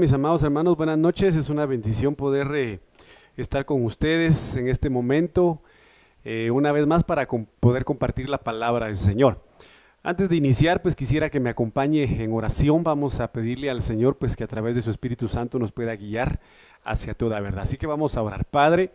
Mis amados hermanos, buenas noches. Es una bendición poder eh, estar con ustedes en este momento, eh, una vez más para poder compartir la palabra del Señor. Antes de iniciar, pues quisiera que me acompañe en oración. Vamos a pedirle al Señor, pues que a través de su Espíritu Santo nos pueda guiar hacia toda verdad. Así que vamos a orar. Padre,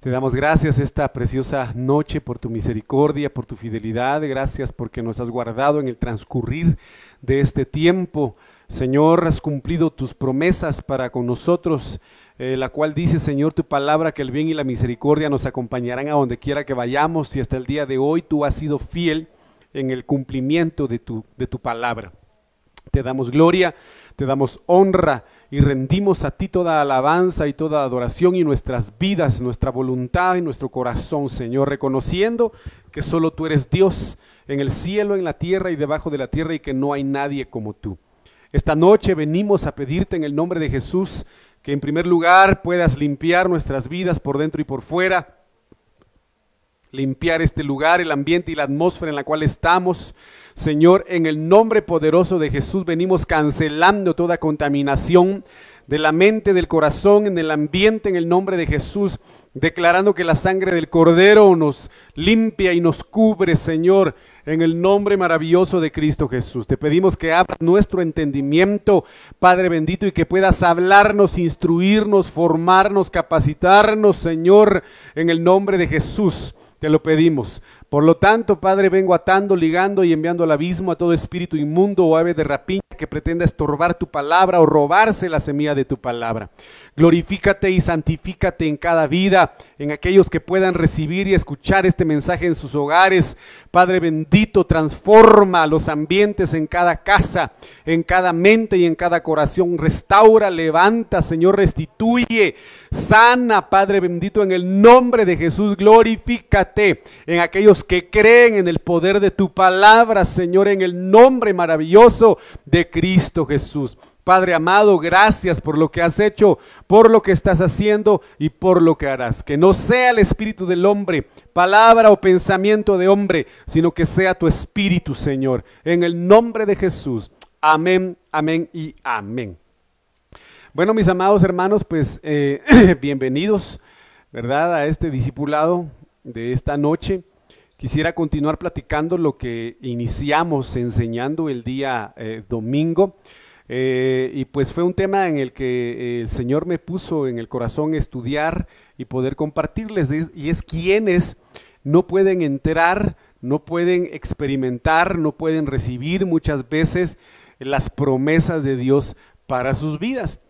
te damos gracias esta preciosa noche por tu misericordia, por tu fidelidad. Gracias porque nos has guardado en el transcurrir de este tiempo. Señor, has cumplido tus promesas para con nosotros, eh, la cual dice, Señor, tu palabra, que el bien y la misericordia nos acompañarán a donde quiera que vayamos y hasta el día de hoy tú has sido fiel en el cumplimiento de tu, de tu palabra. Te damos gloria, te damos honra y rendimos a ti toda alabanza y toda adoración y nuestras vidas, nuestra voluntad y nuestro corazón, Señor, reconociendo que solo tú eres Dios en el cielo, en la tierra y debajo de la tierra y que no hay nadie como tú. Esta noche venimos a pedirte en el nombre de Jesús que en primer lugar puedas limpiar nuestras vidas por dentro y por fuera, limpiar este lugar, el ambiente y la atmósfera en la cual estamos. Señor, en el nombre poderoso de Jesús venimos cancelando toda contaminación de la mente, del corazón, en el ambiente, en el nombre de Jesús declarando que la sangre del Cordero nos limpia y nos cubre, Señor, en el nombre maravilloso de Cristo Jesús. Te pedimos que abras nuestro entendimiento, Padre bendito, y que puedas hablarnos, instruirnos, formarnos, capacitarnos, Señor, en el nombre de Jesús. Te lo pedimos. Por lo tanto, Padre, vengo atando, ligando y enviando al abismo a todo espíritu inmundo o ave de rapiña que pretenda estorbar tu palabra o robarse la semilla de tu palabra. Glorifícate y santifícate en cada vida, en aquellos que puedan recibir y escuchar este mensaje en sus hogares. Padre bendito, transforma los ambientes en cada casa, en cada mente y en cada corazón. Restaura, levanta, Señor, restituye, sana, Padre bendito, en el nombre de Jesús. Glorifícate en aquellos que creen en el poder de tu palabra, Señor, en el nombre maravilloso de Cristo Jesús. Padre amado, gracias por lo que has hecho, por lo que estás haciendo y por lo que harás. Que no sea el espíritu del hombre, palabra o pensamiento de hombre, sino que sea tu espíritu, Señor. En el nombre de Jesús. Amén, amén y amén. Bueno, mis amados hermanos, pues eh, bienvenidos, ¿verdad? A este discipulado de esta noche. Quisiera continuar platicando lo que iniciamos enseñando el día eh, domingo. Eh, y pues fue un tema en el que el Señor me puso en el corazón estudiar y poder compartirles. Y es quienes no pueden entrar, no pueden experimentar, no pueden recibir muchas veces las promesas de Dios para sus vidas.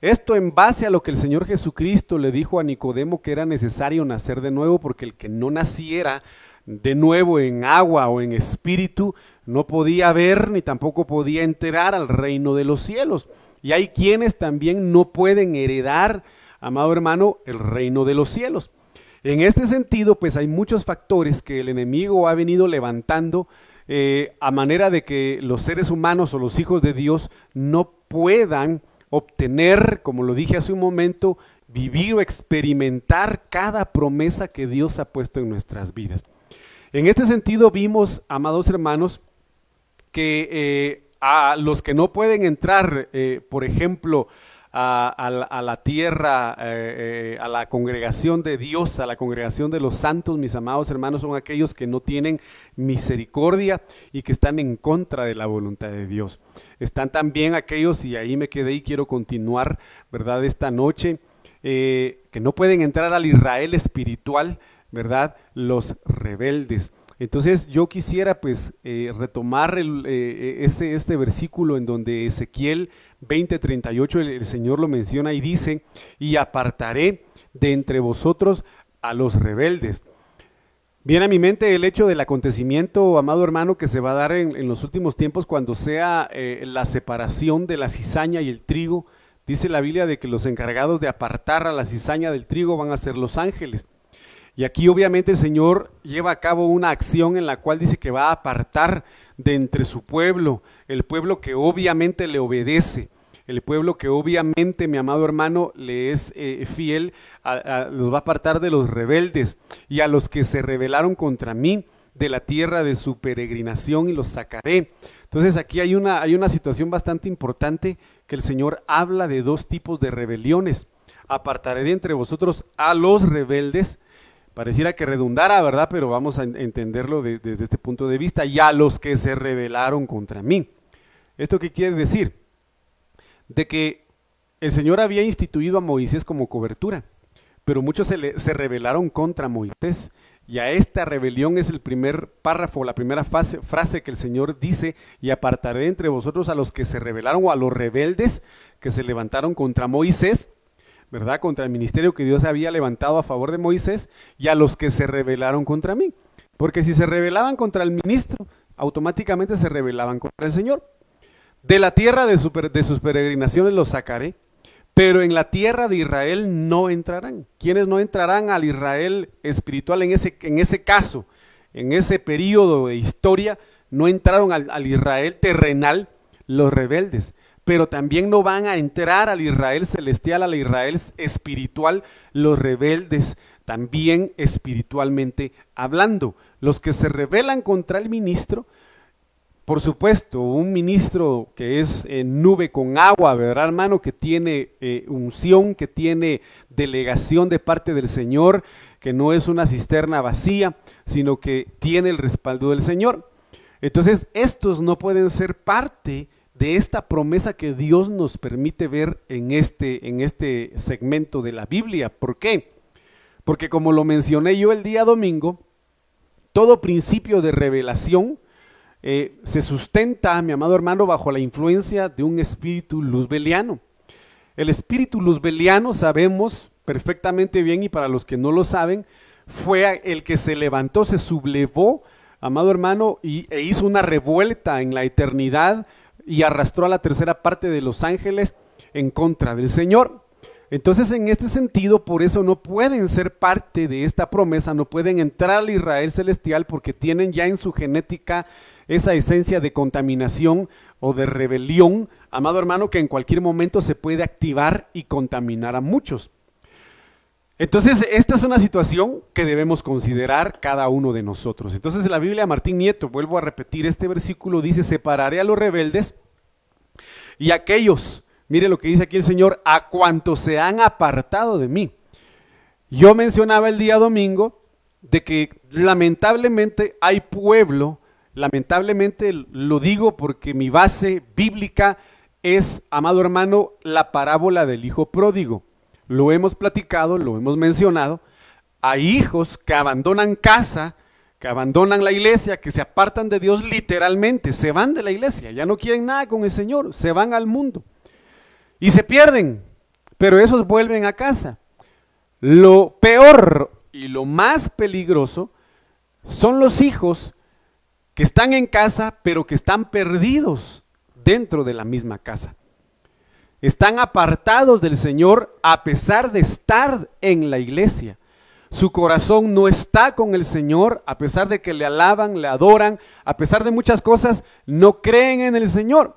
Esto en base a lo que el Señor Jesucristo le dijo a Nicodemo que era necesario nacer de nuevo porque el que no naciera de nuevo en agua o en espíritu, no podía ver ni tampoco podía enterar al reino de los cielos. Y hay quienes también no pueden heredar, amado hermano, el reino de los cielos. En este sentido, pues hay muchos factores que el enemigo ha venido levantando eh, a manera de que los seres humanos o los hijos de Dios no puedan obtener, como lo dije hace un momento, vivir o experimentar cada promesa que Dios ha puesto en nuestras vidas. En este sentido vimos, amados hermanos, que eh, a los que no pueden entrar, eh, por ejemplo, a, la tierra, eh, a la congregación de Dios, a la congregación de los santos, mis amados hermanos, son aquellos que no tienen misericordia y que están en contra de la voluntad de Dios. Están también aquellos, y ahí me quedé y quiero continuar, ¿verdad?, esta noche, que no pueden entrar al Israel espiritual, ¿verdad? Los rebeldes. Entonces yo quisiera pues eh, retomar el, ese, este versículo en donde Ezequiel 20:38 el, el Señor lo menciona y dice, y apartaré de entre vosotros a los rebeldes. Viene a mi mente el hecho del acontecimiento, amado hermano, que se va a dar en, los últimos tiempos cuando sea la separación de la cizaña y el trigo. Dice la Biblia de que los encargados de apartar a la cizaña del trigo van a ser los ángeles. Y aquí obviamente el Señor lleva a cabo una acción en la cual dice que va a apartar de entre su pueblo, el pueblo que obviamente le obedece, el pueblo que obviamente, mi amado hermano, le es eh, fiel, los va a apartar de los rebeldes y a los que se rebelaron contra mí de la tierra de su peregrinación y los sacaré. Entonces aquí hay una, hay una situación bastante importante que el Señor habla de dos tipos de rebeliones. Apartaré de entre vosotros a los rebeldes. Pareciera que redundara, ¿verdad? Pero vamos a entenderlo desde este punto de vista. Y a los que se rebelaron contra mí. ¿Esto qué quiere decir? De que el Señor había instituido a Moisés como cobertura, pero muchos se, se rebelaron contra Moisés. Y a esta rebelión es el primer párrafo, la primera frase que el Señor dice, y apartaré entre vosotros a los que se rebelaron o a los rebeldes que se levantaron contra Moisés, ¿verdad? Contra el ministerio que Dios había levantado a favor de Moisés, y a los que se rebelaron contra mí. Porque si se rebelaban contra el ministro, automáticamente se rebelaban contra el Señor. De la tierra de, sus peregrinaciones los sacaré pero en la tierra de Israel no entrarán. ¿Quiénes no entrarán al Israel espiritual en ese, en ese caso? En ese periodo de historia no entraron al Israel terrenal los rebeldes, pero también no van a entrar al Israel celestial, al Israel espiritual, los rebeldes, también espiritualmente hablando. Los que se rebelan contra el ministro, por supuesto, un ministro que es nube con agua, ¿verdad, hermano? Que tiene eh, unción, que tiene delegación de parte del Señor, que no es una cisterna vacía, sino que tiene el respaldo del Señor. Entonces, estos no pueden ser parte de esta promesa que Dios nos permite ver en este, en este segmento de la Biblia. ¿Por qué? Porque como lo mencioné yo el día domingo, todo principio de revelación, eh, se sustenta, mi amado hermano, bajo la influencia de un espíritu luzbeliano. El espíritu luzbeliano, sabemos perfectamente bien, y para los que no lo saben, fue el que se levantó, se sublevó, amado hermano, y, e hizo una revuelta en la eternidad y arrastró a la tercera parte de los ángeles en contra del Señor. Entonces, en este sentido, por eso no pueden ser parte de esta promesa, no pueden entrar al Israel celestial porque tienen ya en su genética esa esencia de contaminación o de rebelión, amado hermano, que en cualquier momento se puede activar y contaminar a muchos. Entonces, esta es una situación que debemos considerar cada uno de nosotros. Entonces, en la Biblia Martín Nieto, vuelvo a repetir, este versículo dice, separaré a los rebeldes y aquellos, mire lo que dice aquí el Señor, a cuantos se han apartado de mí. Yo mencionaba el día domingo de que lamentablemente hay pueblo Lamentablemente lo digo porque mi base bíblica es, amado hermano, la parábola del hijo pródigo. Lo hemos platicado, lo hemos mencionado. Hay hijos que abandonan casa, que abandonan la iglesia, que se apartan de Dios literalmente, se van de la iglesia, ya no quieren nada con el Señor, se van al mundo y se pierden, pero esos vuelven a casa. Lo peor y lo más peligroso son los hijos que están en casa, pero que están perdidos dentro de la misma casa. Están apartados del Señor a pesar de estar en la iglesia. Su corazón no está con el Señor, a pesar de que le alaban, le adoran, a pesar de muchas cosas, no creen en el Señor.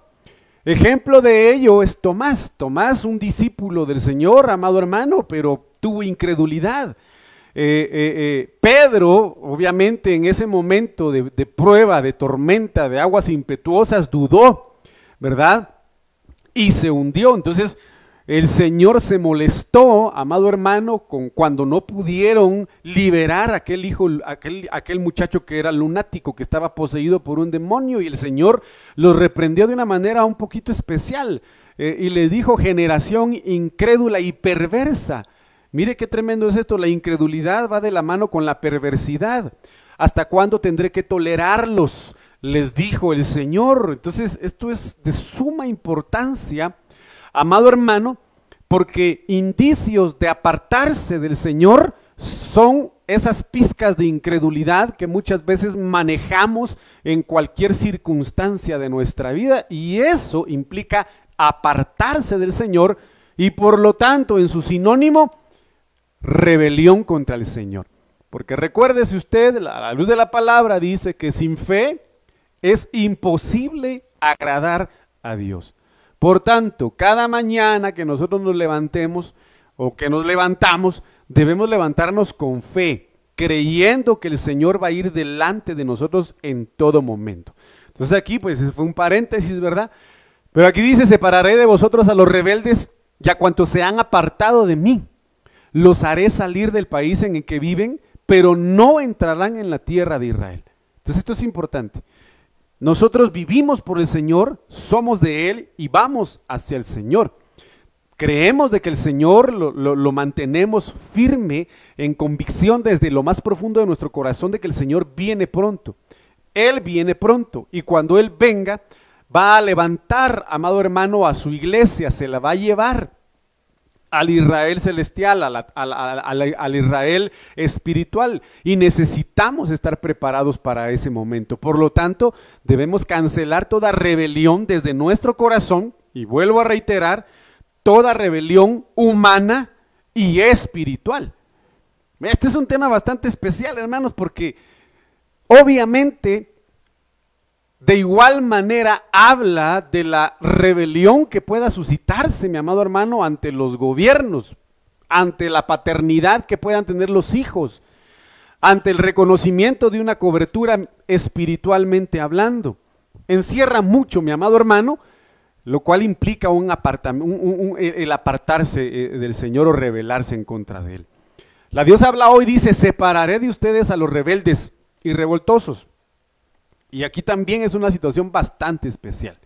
Ejemplo de ello es Tomás. Tomás, un discípulo del Señor, amado hermano, pero tuvo incredulidad. Eh, eh, eh, Pedro, obviamente en ese momento de, de, prueba, de tormenta, de aguas impetuosas, dudó, ¿verdad? Y se hundió. Entonces el Señor se molestó, amado hermano, con cuando no pudieron liberar a aquel hijo, aquel, aquel muchacho que era lunático, que estaba poseído por un demonio, y el Señor lo reprendió de una manera un poquito especial. y les dijo, generación incrédula y perversa. Mire qué tremendo es esto, la incredulidad va de la mano con la perversidad. ¿Hasta cuándo tendré que tolerarlos? Les dijo el Señor. Entonces, esto es de suma importancia, amado hermano, porque indicios de apartarse del Señor son esas pizcas de incredulidad que muchas veces manejamos en cualquier circunstancia de nuestra vida y eso implica apartarse del Señor y por lo tanto en su sinónimo rebelión contra el Señor. Porque recuérdese usted, a la luz de la palabra dice que sin fe es imposible agradar a Dios. Por tanto, cada mañana que nosotros nos levantemos o que nos levantamos, debemos levantarnos con fe, creyendo que el Señor va a ir delante de nosotros en todo momento. Entonces aquí pues fue un paréntesis, ¿verdad? Pero aquí dice, separaré de vosotros a los rebeldes y a cuantos se han apartado de mí. Los haré salir del país en el que viven, pero no entrarán en la tierra de Israel. Entonces esto es importante. Nosotros vivimos por el Señor, somos de Él y vamos hacia el Señor. Creemos de que el Señor lo, lo, mantenemos firme en convicción desde lo más profundo de nuestro corazón de que el Señor viene pronto. Él viene pronto y cuando Él venga va a levantar, amado hermano, a su iglesia, se la va a llevar al Israel celestial, al Israel espiritual. Y necesitamos estar preparados para ese momento. Por lo tanto, debemos cancelar toda rebelión desde nuestro corazón, y vuelvo a reiterar, toda rebelión humana y espiritual. Este es un tema bastante especial, hermanos, porque obviamente de igual manera habla de la rebelión que pueda suscitarse, mi amado hermano, ante los gobiernos, ante la paternidad que puedan tener los hijos, ante el reconocimiento de una cobertura espiritualmente hablando. Encierra mucho, mi amado hermano, lo cual implica un el apartarse eh, del Señor o rebelarse en contra de Él. La Dios habla hoy, dice, separaré de ustedes a los rebeldes y revoltosos y aquí también es una situación bastante especial.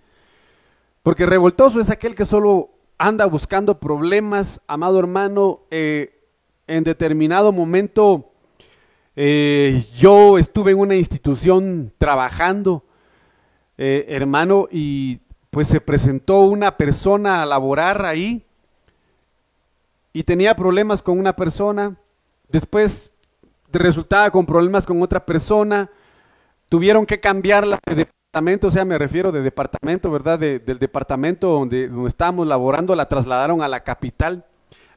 Porque revoltoso es aquel que solo anda buscando problemas, amado hermano, eh, en determinado momento eh, yo estuve en una institución trabajando, eh, hermano, y pues se presentó una persona a laborar ahí y tenía problemas con una persona, después resultaba con problemas con otra persona, tuvieron que cambiarla de departamento, o sea, me refiero de departamento, ¿verdad? del departamento donde, donde estábamos laborando, la trasladaron a la capital.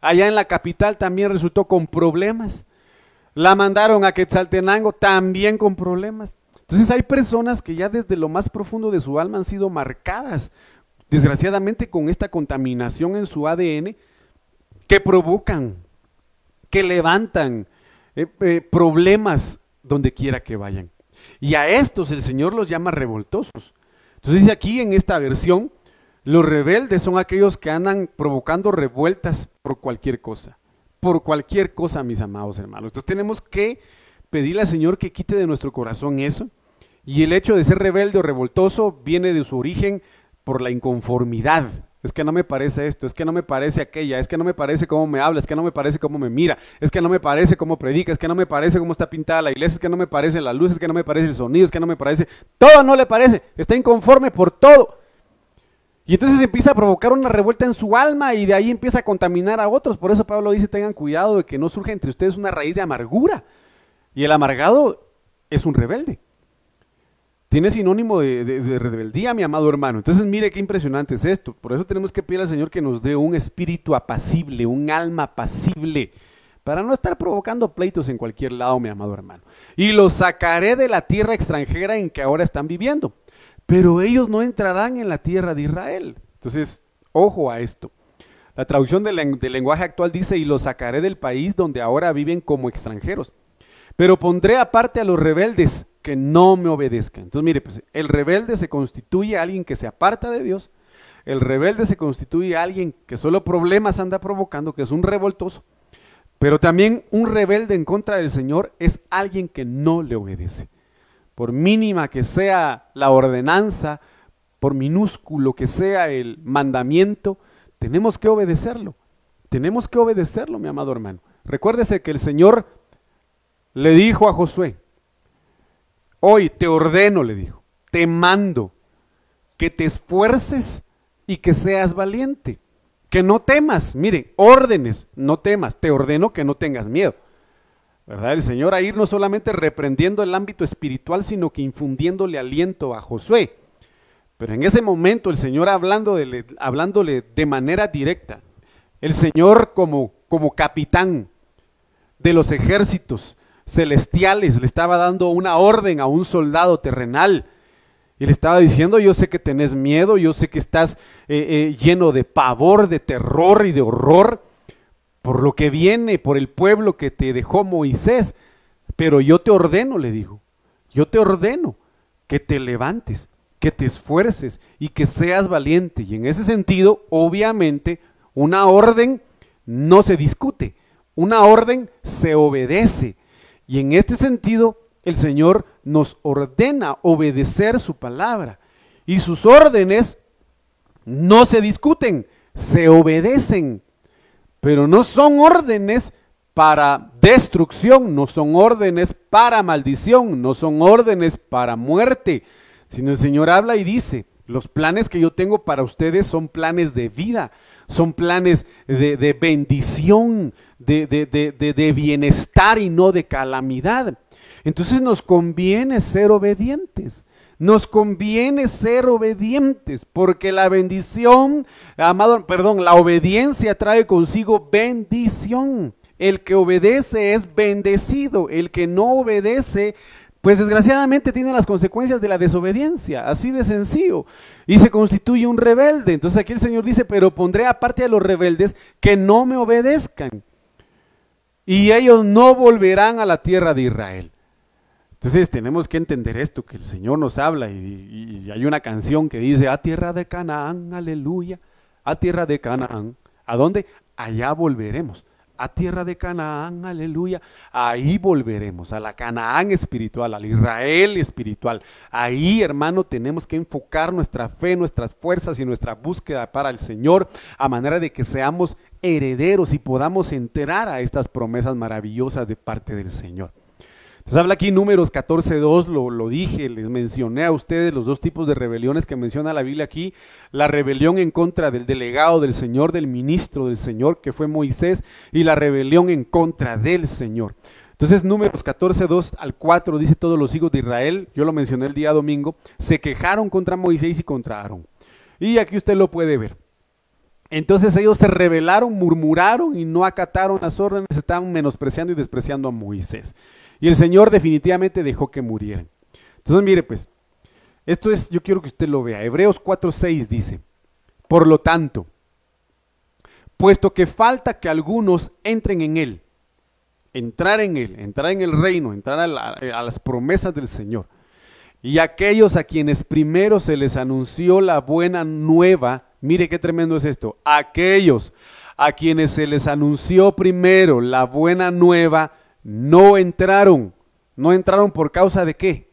Allá en la capital también resultó con problemas. La mandaron a Quetzaltenango también con problemas. Entonces hay personas que ya desde lo más profundo de su alma han sido marcadas, desgraciadamente con esta contaminación en su ADN, que provocan, que levantan eh, eh, problemas donde quiera que vayan. Y a estos el Señor los llama revoltosos. Entonces dice aquí en esta versión, los rebeldes son aquellos que andan provocando revueltas por cualquier cosa. Por cualquier cosa, mis amados hermanos. Entonces tenemos que pedirle al Señor que quite de nuestro corazón eso. Y el hecho de ser rebelde o revoltoso viene de su origen por la inconformidad es que no me parece esto, es que no me parece aquella, es que no me parece cómo me habla, es que no me parece cómo me mira, es que no me parece cómo predica, es que no me parece cómo está pintada la iglesia, es que no me parece la luz, es que no me parece el sonido, es que no me parece, todo no le parece, está inconforme por todo. Y entonces empieza a provocar una revuelta en su alma y de ahí empieza a contaminar a otros. Por eso Pablo dice, tengan cuidado de que no surja entre ustedes una raíz de amargura. Y el amargado es un rebelde tiene sinónimo de, rebeldía, mi amado hermano. Entonces, mire qué impresionante es esto. Por eso tenemos que pedir al Señor que nos dé un espíritu apacible, un alma apacible, para no estar provocando pleitos en cualquier lado, mi amado hermano. Y los sacaré de la tierra extranjera en que ahora están viviendo. Pero ellos no entrarán en la tierra de Israel. Entonces, ojo a esto. La traducción del lenguaje actual dice, y los sacaré del país donde ahora viven como extranjeros. Pero pondré aparte a los rebeldes que no me obedezcan. Entonces, mire, pues el rebelde se constituye a alguien que se aparta de Dios. El rebelde se constituye a alguien que solo problemas anda provocando, que es un revoltoso. Pero también un rebelde en contra del Señor es alguien que no le obedece. Por mínima que sea la ordenanza, por minúsculo que sea el mandamiento, tenemos que obedecerlo. Tenemos que obedecerlo, mi amado hermano. Recuérdese que el Señor le dijo a Josué, Hoy te ordeno, le dijo, te mando que te esfuerces y que seas valiente, que no temas, mire, órdenes, no temas, te ordeno que no tengas miedo. ¿Verdad? El Señor a ir no solamente reprendiendo el ámbito espiritual, sino que infundiéndole aliento a Josué. Pero en ese momento el Señor hablándole, hablándole de manera directa, el Señor como, como capitán de los ejércitos, celestiales, le estaba dando una orden a un soldado terrenal. Y le estaba diciendo, yo sé que tenés miedo, yo sé que estás eh, eh, lleno de pavor, de terror y de horror por lo que viene, por el pueblo que te dejó Moisés. Pero yo te ordeno, le dijo, yo te ordeno que te levantes que te esfuerces y que seas valiente. Y en ese sentido, obviamente, una orden no se discute, una orden se obedece. Y en este sentido, el Señor nos ordena obedecer su palabra. Y sus órdenes no se discuten, se obedecen. Pero no son órdenes para destrucción, no son órdenes para maldición, no son órdenes para muerte, sino el Señor habla y dice, los planes que yo tengo para ustedes son planes de vida, son planes de, bendición, de, de bienestar y no de calamidad. Entonces nos conviene ser obedientes. Nos conviene ser obedientes porque la bendición, amado, perdón, la obediencia trae consigo bendición. El que obedece es bendecido, el que no obedece pues desgraciadamente tiene las consecuencias de la desobediencia, así de sencillo, y se constituye un rebelde. Entonces aquí el Señor dice, pero pondré aparte a los rebeldes que no me obedezcan, y ellos no volverán a la tierra de Israel. Entonces tenemos que entender esto, que el Señor nos habla y, hay una canción que dice, a tierra de Canaán, aleluya, a tierra de Canaán. ¿A dónde? Allá volveremos. A tierra de Canaán, aleluya. Ahí volveremos, a la Canaán espiritual, al Israel espiritual. Ahí, hermano, tenemos que enfocar nuestra fe, nuestras fuerzas y nuestra búsqueda para el Señor, a manera de que seamos herederos y podamos enterar a estas promesas maravillosas de parte del Señor. Habla aquí números 14.2, lo, lo dije, les mencioné a ustedes los dos tipos de rebeliones que menciona la Biblia aquí. La rebelión en contra del delegado del Señor, del ministro del Señor, que fue Moisés, y la rebelión en contra del Señor. Entonces números 14.2 al 4 dice todos los hijos de Israel, yo lo mencioné el día domingo, se quejaron contra Moisés y contra Aarón. Y aquí usted lo puede ver. Entonces ellos se rebelaron, murmuraron y no acataron las órdenes, estaban menospreciando y despreciando a Moisés. Y el Señor definitivamente dejó que murieran. Entonces, mire, pues, esto es, yo quiero que usted lo vea. Hebreos 4:6 dice, por lo tanto, puesto que falta que algunos entren en Él, entrar en Él, entrar en el reino, entrar a, a las promesas del Señor, y aquellos a quienes primero se les anunció la buena nueva, mire qué tremendo es esto, aquellos a quienes se les anunció primero la buena nueva, no entraron. ¿No entraron por causa de qué?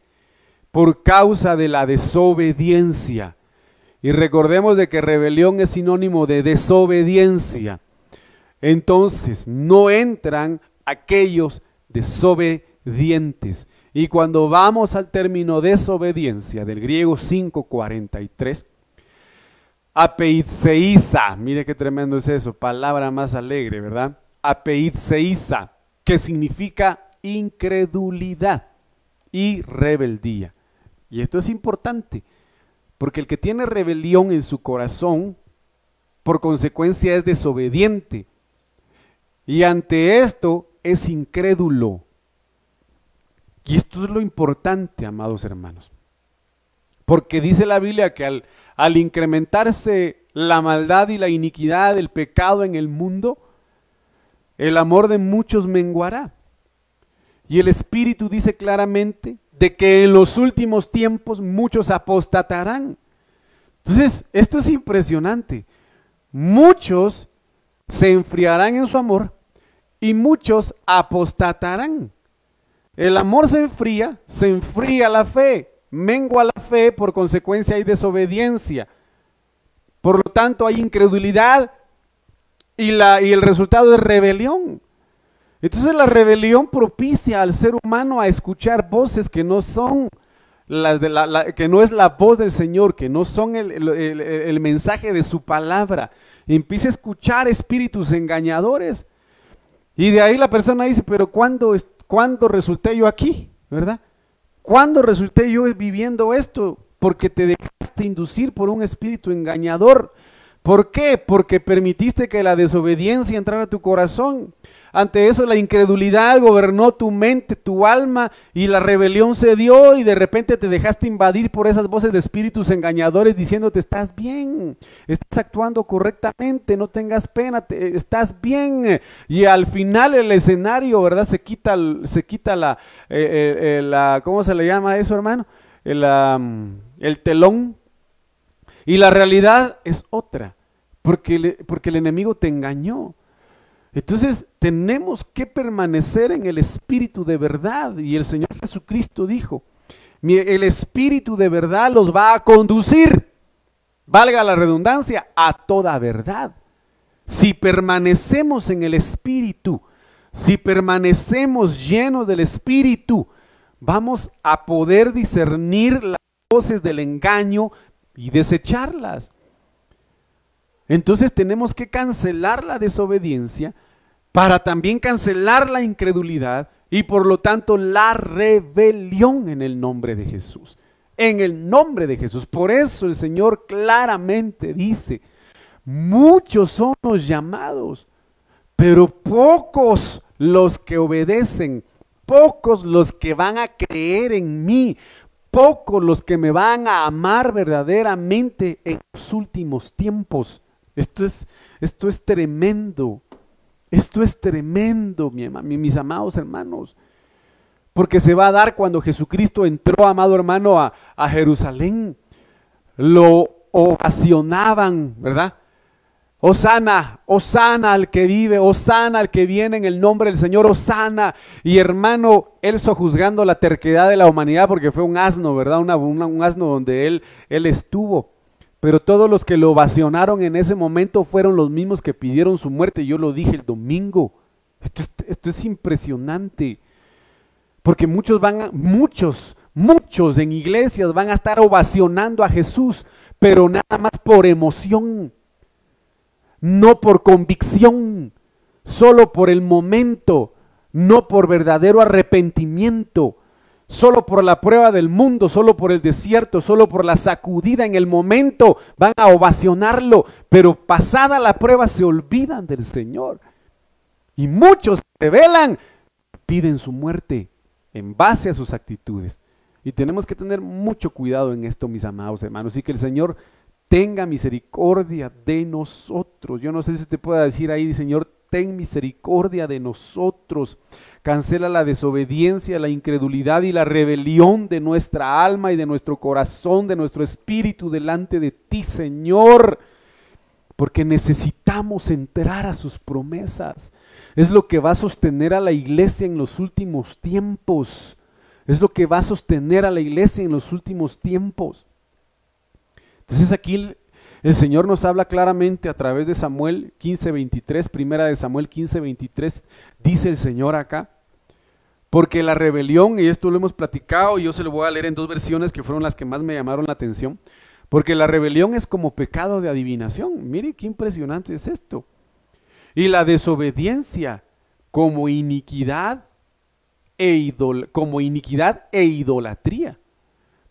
Por causa de la desobediencia. Y recordemos de que rebelión es sinónimo de desobediencia. Entonces, no entran aquellos desobedientes. Y cuando vamos al término desobediencia del griego 543, apeitseisa, mire qué tremendo es eso, palabra más alegre, ¿verdad? Apeitseisa que significa incredulidad y rebeldía. Y esto es importante, porque el que tiene rebelión en su corazón, por consecuencia es desobediente. Y ante esto es incrédulo. Y esto es lo importante, amados hermanos. Porque dice la Biblia que al, al incrementarse la maldad y la iniquidad, el pecado en el mundo, el amor de muchos menguará. Y el Espíritu dice claramente de que en los últimos tiempos muchos apostatarán. Entonces, esto es impresionante. Muchos se enfriarán en su amor y muchos apostatarán. El amor se enfría, se enfría la fe, mengua la fe, por consecuencia hay desobediencia. Por lo tanto, hay incredulidad y, la, y el resultado es rebelión. Entonces la rebelión propicia al ser humano a escuchar voces que no son las de la, que no es la voz del Señor, que no son el, el, mensaje de su palabra. empieza a escuchar espíritus engañadores. Y de ahí la persona dice, pero ¿cuándo, ¿cuándo resulté yo aquí? ¿Verdad? ¿Cuándo resulté yo viviendo esto? Porque te dejaste inducir por un espíritu engañador. ¿Por qué? Porque permitiste que la desobediencia entrara a tu corazón. Ante eso la incredulidad gobernó tu mente, tu alma y la rebelión se dio y de repente te dejaste invadir por esas voces de espíritus engañadores diciéndote estás bien, estás actuando correctamente, no tengas pena, estás bien. Y al final el escenario, ¿verdad? Se quita, se quita la, eh, eh, eh, la ¿cómo se le llama eso hermano? El telón y la realidad es otra, porque, porque el enemigo te engañó. Entonces tenemos que permanecer en el espíritu de verdad y el Señor Jesucristo dijo, el espíritu de verdad los va a conducir, valga la redundancia, a toda verdad. Si permanecemos en el espíritu, si permanecemos llenos del espíritu, vamos a poder discernir las voces del engaño y desecharlas. Entonces tenemos que cancelar la desobediencia para también cancelar la incredulidad y por lo tanto la rebelión en el nombre de Jesús. En el nombre de Jesús. Por eso el Señor claramente dice, muchos son los llamados, pero pocos los que obedecen, pocos los que van a creer en mí, pocos los que me van a amar verdaderamente en los últimos tiempos. Esto es, esto es tremendo. Esto es tremendo, mis amados hermanos. Porque se va a dar cuando Jesucristo entró, amado hermano, a, a Jerusalén. Lo ovacionaban, ¿verdad? Osana, Osana al que vive, Osana al que viene en el nombre del Señor, Osana. Y hermano, él sojuzgando la terquedad de la humanidad porque fue un asno, ¿verdad? un asno donde él, él estuvo. Pero todos los que lo ovacionaron en ese momento fueron los mismos que pidieron su muerte. Yo lo dije el domingo. Esto es, esto es impresionante. Porque muchos van, muchos, muchos en iglesias van a estar ovacionando a Jesús, pero nada más por emoción no por convicción, solo por el momento, no por verdadero arrepentimiento, solo por la prueba del mundo, solo por el desierto, solo por la sacudida en el momento, van a ovacionarlo, pero pasada la prueba se olvidan del Señor. Y muchos revelan, piden su muerte en base a sus actitudes. Y tenemos que tener mucho cuidado en esto, mis amados hermanos, y que el Señor tenga misericordia de nosotros. Yo no sé si usted pueda decir ahí, Señor, ten misericordia de nosotros. Cancela la desobediencia, la incredulidad y la rebelión de nuestra alma y de nuestro corazón, de nuestro espíritu delante de ti, Señor. Porque necesitamos entrar a sus promesas. Es lo que va a sostener a la iglesia en los últimos tiempos. Es lo que va a sostener a la iglesia en los últimos tiempos. Entonces aquí el, Señor nos habla claramente a través de Samuel 15:23, primera de Samuel 15:23, dice el Señor acá, porque la rebelión, y esto lo hemos platicado, y yo se lo voy a leer en dos versiones que fueron las que más me llamaron la atención, porque la rebelión es como pecado de adivinación. Mire qué impresionante es esto. Y la desobediencia como iniquidad e, como iniquidad e idolatría.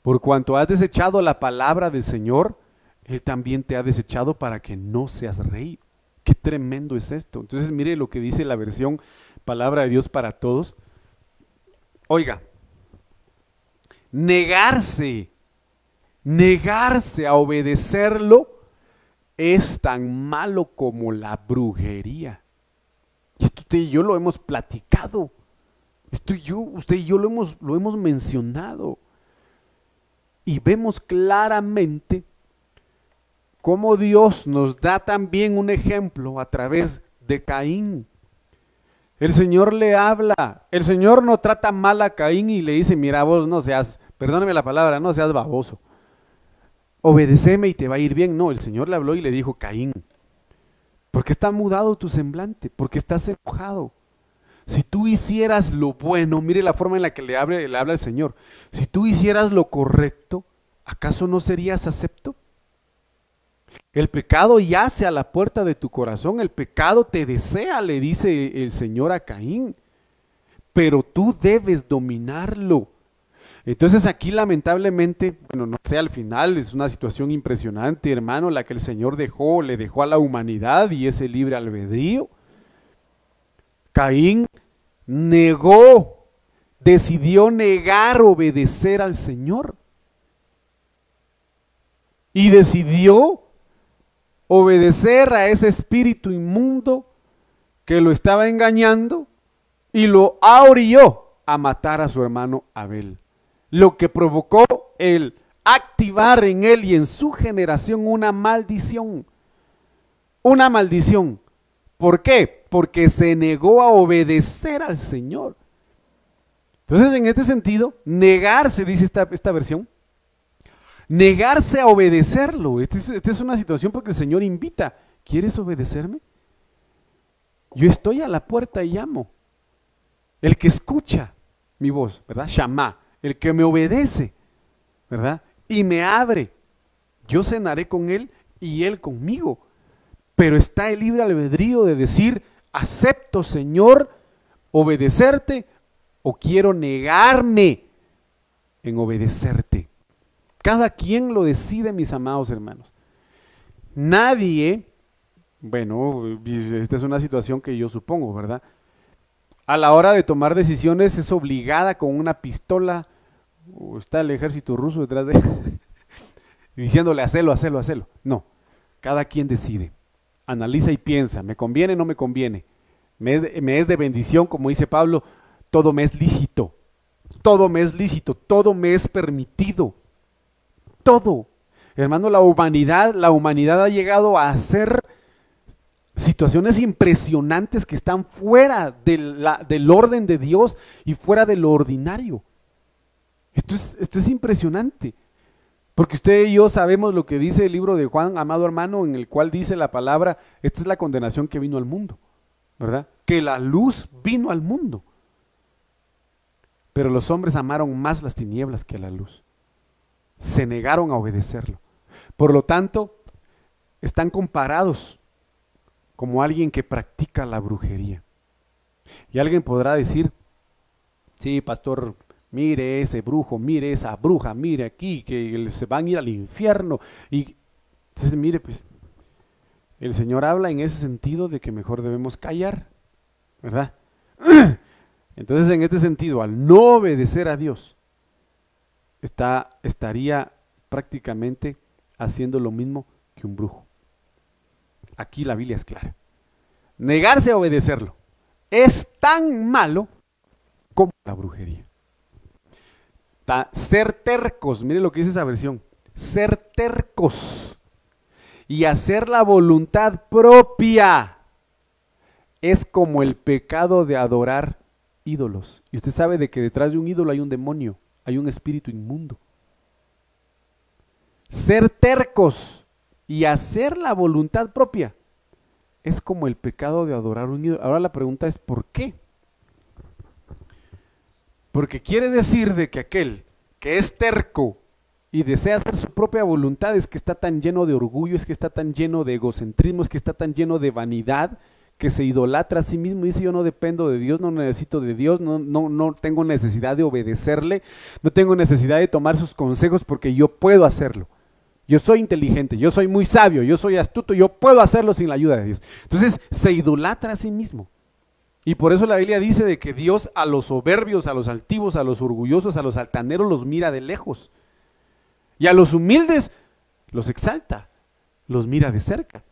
Por cuanto has desechado la palabra del Señor, Él también te ha desechado para que no seas rey. Qué tremendo es esto. Entonces mire lo que dice la versión Palabra de Dios para todos. Oiga, negarse, negarse a obedecerlo es tan malo como la brujería. Y esto usted y yo lo hemos platicado. Esto yo, usted y yo lo hemos, lo hemos mencionado. Y vemos claramente cómo Dios nos da también un ejemplo a través de Caín. El Señor le habla, el Señor no trata mal a Caín y le dice, mira vos no seas, perdóname la palabra, no seas baboso. Obedeceme y te va a ir bien. No, el Señor le habló y le dijo, Caín, ¿por qué está mudado tu semblante? ¿Por qué estás enojado? Si tú hicieras lo bueno, mire la forma en la que le, habla, le habla el Señor. Si tú hicieras lo correcto, ¿acaso no serías acepto? El pecado yace a la puerta de tu corazón, el pecado te desea, le dice el Señor a Caín, pero tú debes dominarlo. Entonces aquí lamentablemente, bueno, no sé, al final es una situación impresionante, hermano, la que el Señor dejó, le dejó a la humanidad y ese libre albedrío. Caín negó, decidió negar obedecer al Señor. Y decidió obedecer a ese espíritu inmundo que lo estaba engañando y lo ahorilló a matar a su hermano Abel. Lo que provocó el activar en él y en su generación una maldición. Una maldición. ¿Por qué? Porque se negó a obedecer al Señor. Entonces, en este sentido, negarse, dice esta, esta versión, negarse a obedecerlo. Esta es, una situación porque el Señor invita. ¿Quieres obedecerme? Yo estoy a la puerta y llamo. El que escucha mi voz, ¿verdad? Shama, el que me obedece, ¿verdad? Y me abre. Yo cenaré con él y él conmigo. Pero está el libre albedrío de decir, acepto, Señor, obedecerte o quiero negarme en obedecerte. Cada quien lo decide, mis amados hermanos. Nadie, bueno, esta es una situación que yo supongo, ¿verdad? A la hora de tomar decisiones es obligada con una pistola, o está el ejército ruso detrás de él, diciéndole, hacelo, hacelo, hacelo. No, cada quien decide analiza y piensa, ¿me conviene no me conviene? ¿Me es, de, bendición, como dice Pablo? Todo me es lícito, todo me es lícito, todo me es permitido, todo. Hermano, la humanidad, la humanidad ha llegado a hacer situaciones impresionantes que están fuera del orden de Dios y fuera de lo ordinario. Esto es, esto es impresionante. Porque usted y yo sabemos lo que dice el libro de Juan, amado hermano, en el cual dice la palabra, esta es la condenación que vino al mundo, ¿verdad? Que la luz vino al mundo. Pero los hombres amaron más las tinieblas que la luz. Se negaron a obedecerlo. Por lo tanto, están comparados como alguien que practica la brujería. Y alguien podrá decir, sí, pastor, mire ese brujo, mire esa bruja, mire aquí, que se van a ir al infierno. Y entonces, mire, pues, el Señor habla en ese sentido de que mejor debemos callar, ¿verdad? Entonces, en este sentido, al no obedecer a Dios, está, estaría prácticamente haciendo lo mismo que un brujo. Aquí la Biblia es clara. Negarse a obedecerlo es tan malo como la brujería ser tercos, mire lo que dice esa versión, ser tercos y hacer la voluntad propia es como el pecado de adorar ídolos. Y usted sabe de que detrás de un ídolo hay un demonio, hay un espíritu inmundo. Ser tercos y hacer la voluntad propia es como el pecado de adorar un ídolo. Ahora la pregunta es ¿por qué? Porque quiere decir de que aquel que es terco y desea hacer su propia voluntad es que está tan lleno de orgullo, es que está tan lleno de egocentrismo, es que está tan lleno de vanidad, que se idolatra a sí mismo y dice yo no dependo de Dios, no necesito de Dios, no, no, no tengo necesidad de obedecerle, no tengo necesidad de tomar sus consejos porque yo puedo hacerlo. Yo soy inteligente, yo soy muy sabio, yo soy astuto, yo puedo hacerlo sin la ayuda de Dios. Entonces se idolatra a sí mismo. Y por eso la Biblia dice de que Dios a los soberbios, a los altivos, a los orgullosos, a los altaneros los mira de lejos. Y a los humildes los exalta, los mira de cerca.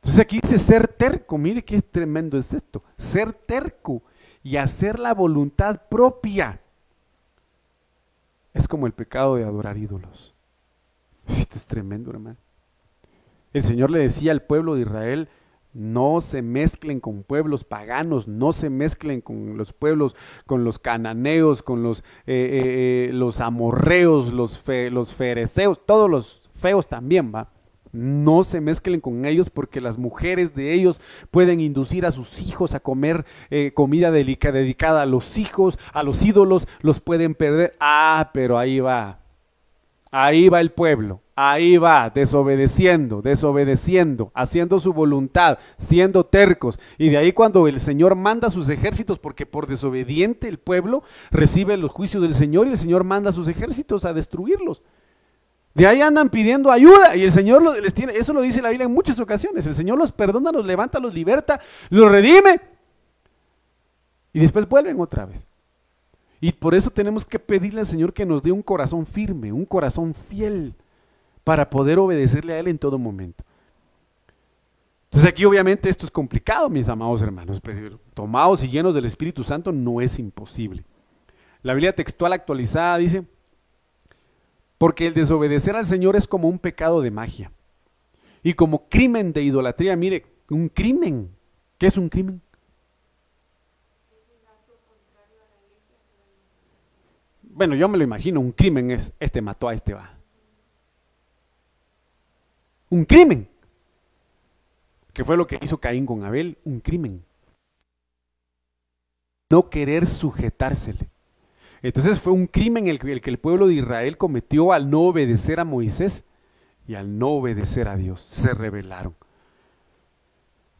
Entonces aquí dice ser terco, mire qué tremendo es esto, ser terco y hacer la voluntad propia. Es como el pecado de adorar ídolos. Esto es tremendo, hermano. El Señor le decía al pueblo de Israel, no se mezclen con pueblos paganos, no se mezclen con los pueblos, con los cananeos, con los, eh, eh, eh, los amorreos, los, los fereceos, todos los feos también, ¿va? No se mezclen con ellos porque las mujeres de ellos pueden inducir a sus hijos a comer comida dedicada a los hijos, a los ídolos, los pueden perder. Ah, pero ahí va, ahí va el pueblo, Ahí va, desobedeciendo, desobedeciendo, haciendo su voluntad, siendo tercos. Y de ahí cuando el Señor manda sus ejércitos, porque por desobediente el pueblo recibe los juicios del Señor y el Señor manda sus ejércitos a destruirlos. De ahí andan pidiendo ayuda y el Señor les tiene, eso lo dice la Biblia en muchas ocasiones. El Señor los perdona, los levanta, los liberta, los redime y después vuelven otra vez. Y por eso tenemos que pedirle al Señor que nos dé un corazón firme, un corazón fiel para poder obedecerle a Él en todo momento. Entonces aquí obviamente esto es complicado, mis amados hermanos. Tomados y llenos del Espíritu Santo no es imposible. La Biblia textual actualizada dice, Porque el desobedecer al Señor es como un pecado de magia. Y como crimen de idolatría, mire, un crimen. ¿Qué es un crimen? Bueno, yo me lo imagino, un crimen es, este mató a este va. Un crimen. Que fue lo que hizo Caín con Abel, un crimen. No querer sujetársele. Entonces fue un crimen el, que el pueblo de Israel cometió al no obedecer a Moisés y al no obedecer a Dios. Se rebelaron.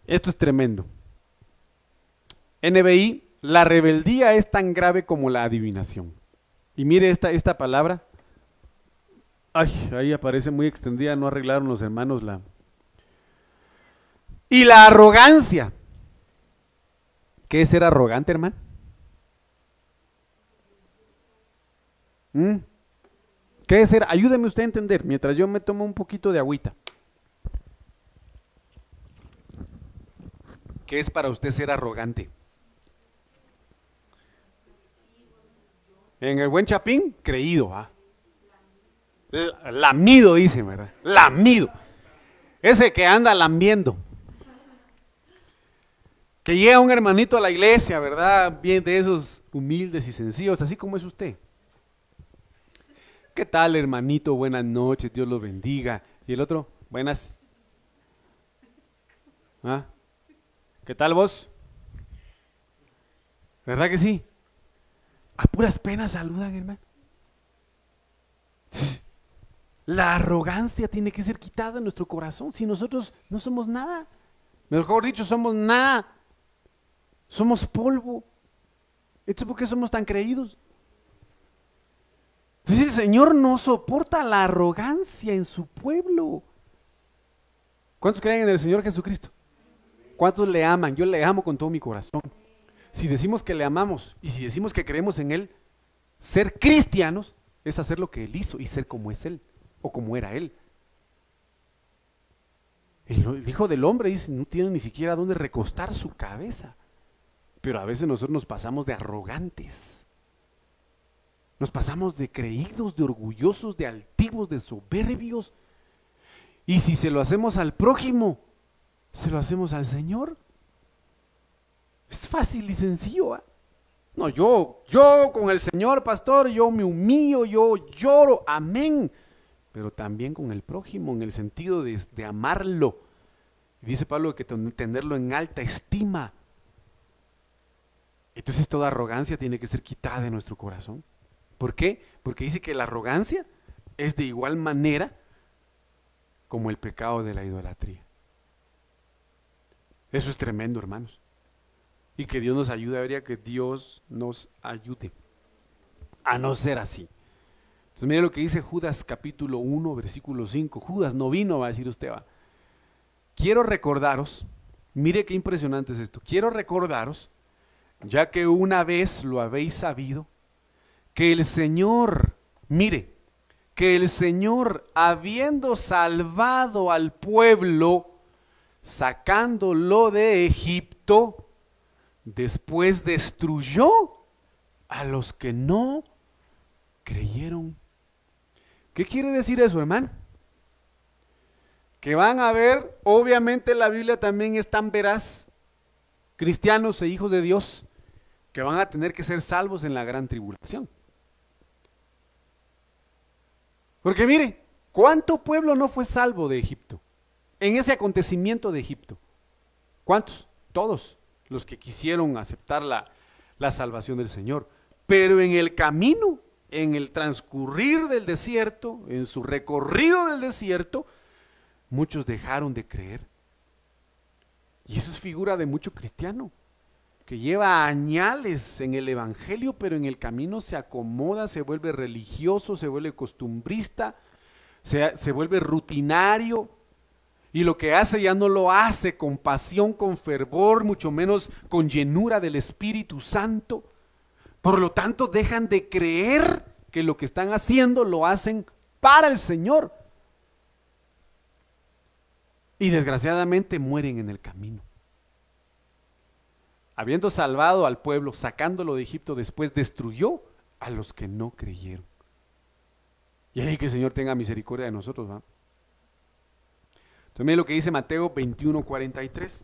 Esto es tremendo. NBI, la rebeldía es tan grave como la adivinación. Y mire esta, esta palabra. Ay, ahí aparece muy extendida, no arreglaron los hermanos la. Y la arrogancia. ¿Qué es ser arrogante, hermano? ¿Mm? ¿Qué es ser? Ayúdeme usted a entender mientras yo me tomo un poquito de agüita. ¿Qué es para usted ser arrogante? En el buen chapín, creído. ¿ah? Lamido, dice, ¿verdad? Lamido. Ese que anda lambiendo. Que llega un hermanito a la iglesia, ¿verdad? Bien de esos humildes y sencillos, así como es usted. ¿Qué tal, hermanito? Buenas noches, Dios lo bendiga. ¿Y el otro? Buenas. ¿Ah? ¿Qué tal vos? ¿Verdad que sí? A puras penas saludan, hermano. La arrogancia tiene que ser quitada en nuestro corazón. Si nosotros no somos nada, mejor dicho, somos nada. Somos polvo. ¿Esto es por qué somos tan creídos? Entonces el Señor no soporta la arrogancia en su pueblo. ¿Cuántos creen en el Señor Jesucristo? ¿Cuántos le aman? Yo le amo con todo mi corazón si decimos que le amamos y si decimos que creemos en Él, ser cristianos es hacer lo que Él hizo y ser como es Él o como era Él. El Hijo del Hombre dice, no tiene ni siquiera dónde recostar su cabeza. Pero a veces nosotros nos pasamos de arrogantes. Nos pasamos de creídos, de orgullosos, de altivos, de soberbios. Y si se lo hacemos al prójimo, se lo hacemos al Señor. Es fácil y sencillo. ¿ah? No, yo, yo con el Señor, pastor, yo me humillo, yo lloro, amén. Pero también con el prójimo, en el sentido de, de amarlo. Dice Pablo que tenerlo en alta estima. Entonces toda arrogancia tiene que ser quitada de nuestro corazón. ¿Por qué? Porque dice que la arrogancia es de igual manera como el pecado de la idolatría. Eso es tremendo, hermanos y que Dios nos ayude, habría que Dios nos ayude a no ser así. Entonces mire lo que dice Judas capítulo 1, versículo 5. Judas no vino, va a decir usted, va. Quiero recordaros, mire qué impresionante es esto, quiero recordaros, ya que una vez lo habéis sabido, que el Señor, mire, que el Señor, habiendo salvado al pueblo, sacándolo de Egipto, después destruyó a los que no creyeron. ¿Qué quiere decir eso, hermano? Que van a ver, obviamente la Biblia también es tan veraz, cristianos e hijos de Dios, que van a tener que ser salvos en la gran tribulación. Porque mire, ¿cuánto pueblo no fue salvo de Egipto? En ese acontecimiento de Egipto. ¿Cuántos? Todos los que quisieron aceptar la, la salvación del Señor. Pero en el camino, en el transcurrir del desierto, en su recorrido del desierto, muchos dejaron de creer. Y eso es figura de mucho cristiano, que lleva añales en el Evangelio, pero en el camino se acomoda, se vuelve religioso, se vuelve costumbrista, se, se vuelve rutinario, y lo que hace ya no lo hace con pasión, con fervor, mucho menos con llenura del Espíritu Santo. Por lo tanto, dejan de creer que lo que están haciendo lo hacen para el Señor. Y desgraciadamente mueren en el camino. Habiendo salvado al pueblo, sacándolo de Egipto, después destruyó a los que no creyeron. Y ahí que el Señor tenga misericordia de nosotros, ¿va? Entonces lo que dice Mateo 21, 43.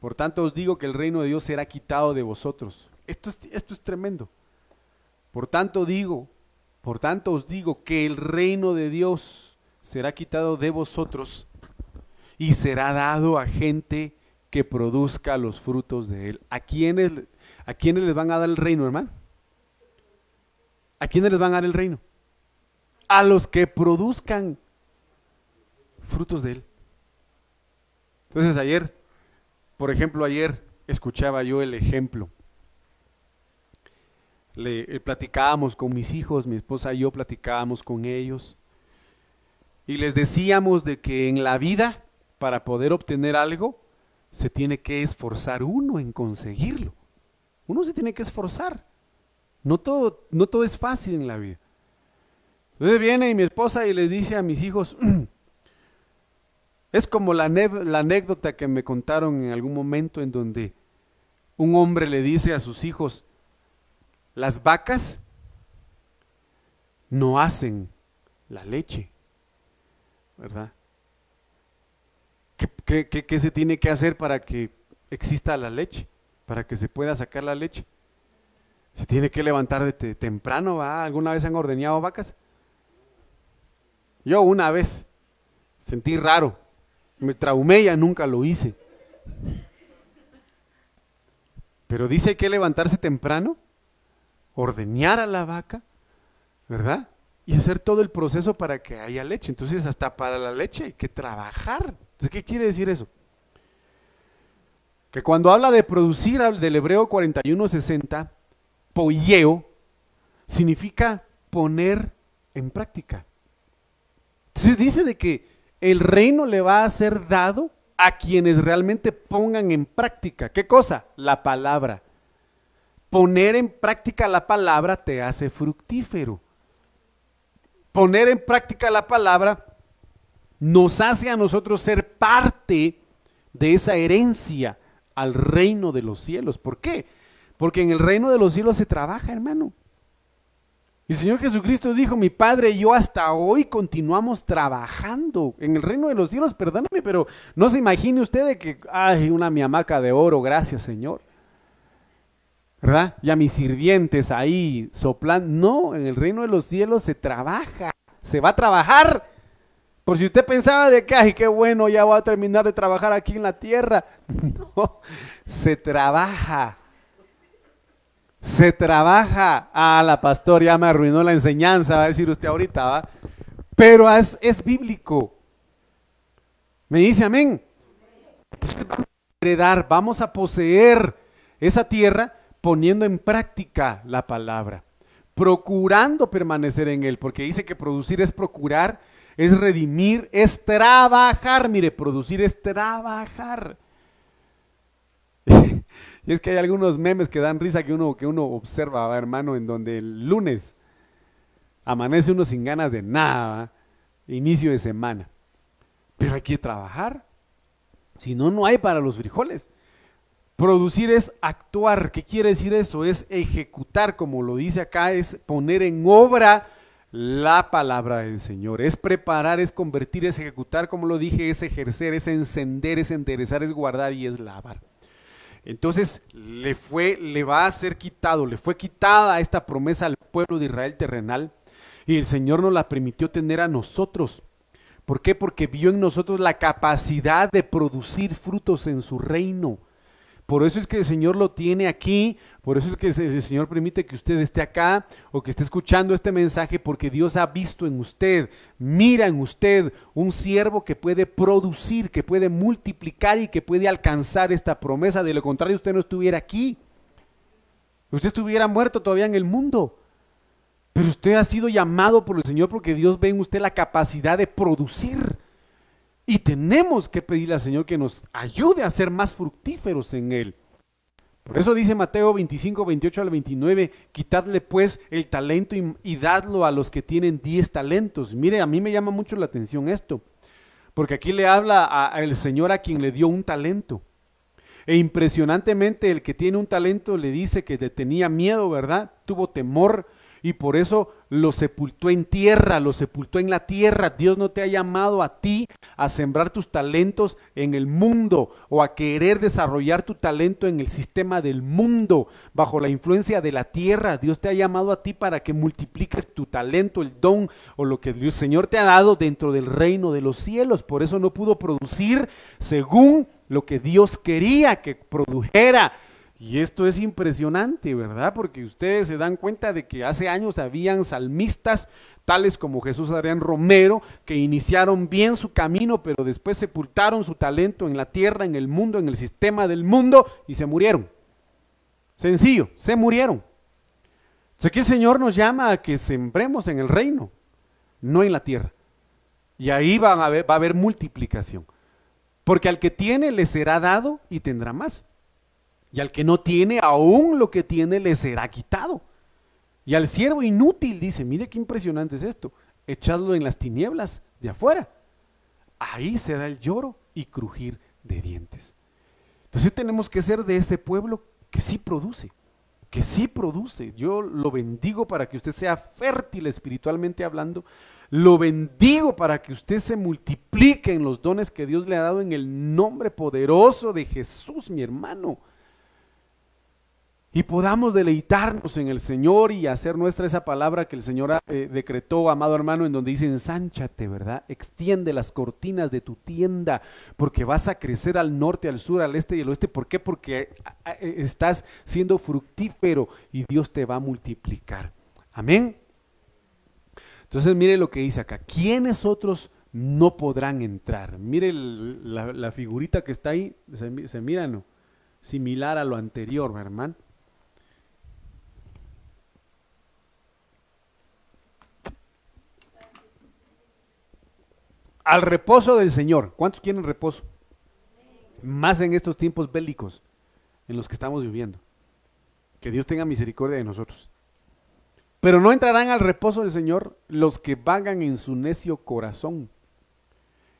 Por tanto os digo que el reino de Dios será quitado de vosotros. Esto es, esto es tremendo. Por tanto digo, por tanto os digo que el reino de Dios será quitado de vosotros y será dado a gente que produzca los frutos de él. ¿A quiénes, ¿A quiénes les van a dar el reino, hermano? ¿A quiénes les van a dar el reino? A los que produzcan frutos de él. Entonces ayer, por ejemplo, ayer escuchaba yo el ejemplo. Le eh, platicábamos con mis hijos, mi esposa y yo platicábamos con ellos. Y les decíamos de que en la vida, para poder obtener algo, se tiene que esforzar uno en conseguirlo. Uno se tiene que esforzar. No todo, no todo es fácil en la vida. Entonces viene mi esposa y le dice a mis hijos, es como la, la anécdota que me contaron en algún momento en donde un hombre le dice a sus hijos, las vacas no hacen la leche, ¿verdad? ¿Qué, se tiene que hacer para que exista la leche? Para que se pueda sacar la leche. Se tiene que levantar de temprano, ¿va? ¿Alguna vez han ordeñado vacas? Yo una vez sentí raro, me traumé, ya nunca lo hice. Pero dice que levantarse temprano, ordeñar a la vaca, ¿verdad? Y hacer todo el proceso para que haya leche. Entonces, hasta para la leche hay que trabajar. Entonces, ¿qué quiere decir eso? Que cuando habla de producir del hebreo 4160, poieo, significa poner en práctica. Entonces dice de que el reino le va a ser dado a quienes realmente pongan en práctica. ¿Qué cosa? La palabra. Poner en práctica la palabra te hace fructífero. Poner en práctica la palabra nos hace a nosotros ser parte de esa herencia al reino de los cielos. ¿Por qué? Porque en el reino de los cielos se trabaja, hermano. Y el Señor Jesucristo dijo, mi Padre y yo hasta hoy continuamos trabajando en el reino de los cielos, perdóname, pero no se imagine usted de que, ay, una mi hamaca de oro, gracias Señor. ¿Verdad? Y a mis sirvientes ahí soplan. No, en el reino de los cielos se trabaja, se va a trabajar por si usted pensaba de que, ay, qué bueno, ya voy a terminar de trabajar aquí en la tierra. No, se trabaja. Se trabaja. Ah, la pastor ya me arruinó la enseñanza, va a decir usted ahorita, ¿va? Pero es, es bíblico. Me dice amén. heredar, vamos a poseer esa tierra poniendo en práctica la palabra, procurando permanecer en él, porque dice que producir es procurar es redimir, es trabajar. Mire, producir es trabajar. y es que hay algunos memes que dan risa que uno, que uno observa, hermano, en donde el lunes amanece uno sin ganas de nada, inicio de semana. Pero hay que trabajar. Si no, no hay para los frijoles. Producir es actuar. ¿Qué quiere decir eso? Es ejecutar, como lo dice acá, es poner en obra la palabra del Señor. Es preparar, es convertir, es ejecutar, como lo dije, es ejercer, es encender, es enderezar, es guardar y es lavar. Entonces le fue, le va a ser quitado, le fue quitada esta promesa al pueblo de Israel terrenal y el Señor nos la permitió tener a nosotros. ¿Por qué? Porque vio en nosotros la capacidad de producir frutos en su reino. Por eso es que el Señor lo tiene aquí, por eso es que el Señor permite que usted esté acá o que esté escuchando este mensaje, porque Dios ha visto en usted, mira en usted un siervo que puede producir, que puede multiplicar y que puede alcanzar esta promesa. De lo contrario, usted no estuviera aquí. Usted estuviera muerto todavía en el mundo. Pero usted ha sido llamado por el Señor porque Dios ve en usted la capacidad de producir. Y tenemos que pedirle al Señor que nos ayude a ser más fructíferos en Él. Por eso dice Mateo 25, 28 al 29, quitadle pues el talento y, dadlo a los que tienen 10 talentos. Mire, a mí me llama mucho la atención esto, porque aquí le habla al Señor a quien le dio un talento. E impresionantemente el que tiene un talento le dice que tenía miedo, ¿verdad? Tuvo temor y por eso lo sepultó en tierra, lo sepultó en la tierra. Dios no te ha llamado a ti a sembrar tus talentos en el mundo o a querer desarrollar tu talento en el sistema del mundo, bajo la influencia de la tierra. Dios te ha llamado a ti para que multipliques tu talento, el don o lo que el Señor te ha dado dentro del reino de los cielos. Por eso no pudo producir según lo que Dios quería que produjera y esto es impresionante, ¿verdad? Porque ustedes se dan cuenta de que hace años habían salmistas, tales como Jesús Adrián Romero, que iniciaron bien su camino, pero después sepultaron su talento en la tierra, en el mundo, en el sistema del mundo, y se murieron. Sencillo, se murieron. Entonces aquí el Señor nos llama a que sembremos en el reino, no en la tierra. Y ahí va a haber, va a haber multiplicación. Porque al que tiene le será dado y tendrá más. Y al que no tiene, aún lo que tiene le será quitado. Y al siervo inútil dice, mire qué impresionante es esto, echadlo en las tinieblas de afuera. Ahí se da el lloro y crujir de dientes. Entonces tenemos que ser de ese pueblo que sí produce, que sí produce. Yo lo bendigo para que usted sea fértil espiritualmente hablando. Lo bendigo para que usted se multiplique en los dones que Dios le ha dado en el nombre poderoso de Jesús, mi hermano y podamos deleitarnos en el Señor y hacer nuestra esa palabra que el Señor eh, decretó, amado hermano, en donde dice, ensánchate, ¿verdad? Extiende las cortinas de tu tienda, porque vas a crecer al norte, al sur, al este y al oeste. ¿Por qué? Porque eh, estás siendo fructífero y Dios te va a multiplicar. Amén. Entonces mire lo que dice acá. ¿Quiénes otros no podrán entrar? Mire la, figurita que está ahí, se, se mira, ¿no? Similar a lo anterior, hermano. Al reposo del Señor. ¿Cuántos quieren reposo? Más en estos tiempos bélicos en los que estamos viviendo. Que Dios tenga misericordia de nosotros. Pero no entrarán al reposo del Señor los que vagan en su necio corazón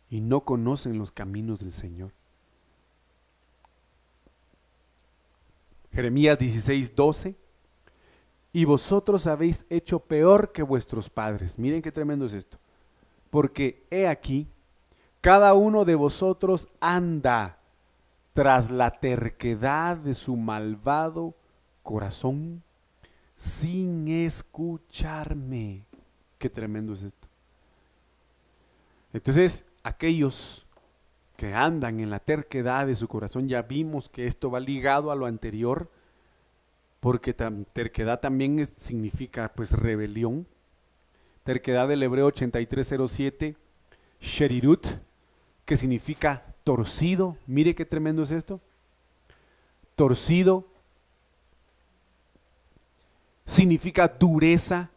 y no conocen los caminos del Señor. Jeremías 16, 12. Y vosotros habéis hecho peor que vuestros padres. Miren qué tremendo es esto porque he aquí, cada uno de vosotros anda tras la terquedad de su malvado corazón sin escucharme. Qué tremendo es esto. Entonces, aquellos que andan en la terquedad de su corazón, ya vimos que esto va ligado a lo anterior, porque terquedad también significa pues rebelión terquedad del hebreo 8307, sherirut, que significa torcido. Mire qué tremendo es esto. Torcido significa dureza,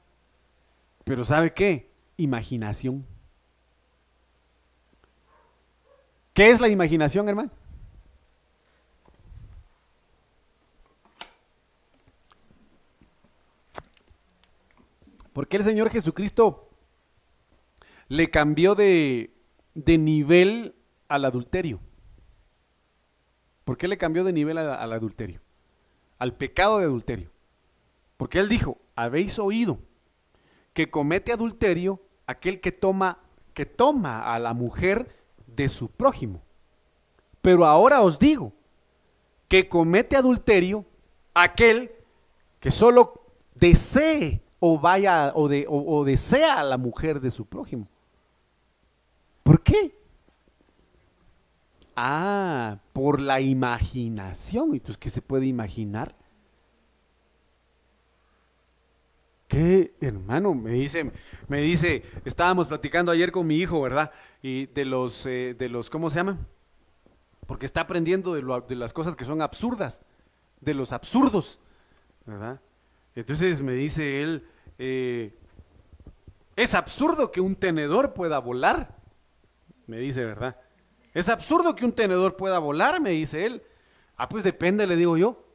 pero ¿sabe qué? Imaginación. ¿Qué es la imaginación, hermano? ¿Por qué el Señor Jesucristo le cambió de, nivel al adulterio? ¿Por qué le cambió de nivel al adulterio? Al pecado de adulterio. Porque Él dijo, habéis oído que comete adulterio aquel que toma, que toma a la mujer de su prójimo. Pero ahora os digo que comete adulterio aquel que solo desee o vaya o, de, o, desea a la mujer de su prójimo. ¿Por qué? Ah, por la imaginación. ¿Y pues qué se puede imaginar? ¿Qué, hermano? Me dice, me dice, estábamos platicando ayer con mi hijo, ¿verdad? Y de los, eh, de los, ¿cómo se llama? Porque está aprendiendo de, de las cosas que son absurdas, de los absurdos, ¿verdad? Entonces me dice él, eh, es absurdo que un tenedor pueda volar, me dice, ¿verdad? Es absurdo que un tenedor pueda volar, me dice él. Ah, pues depende, le digo yo.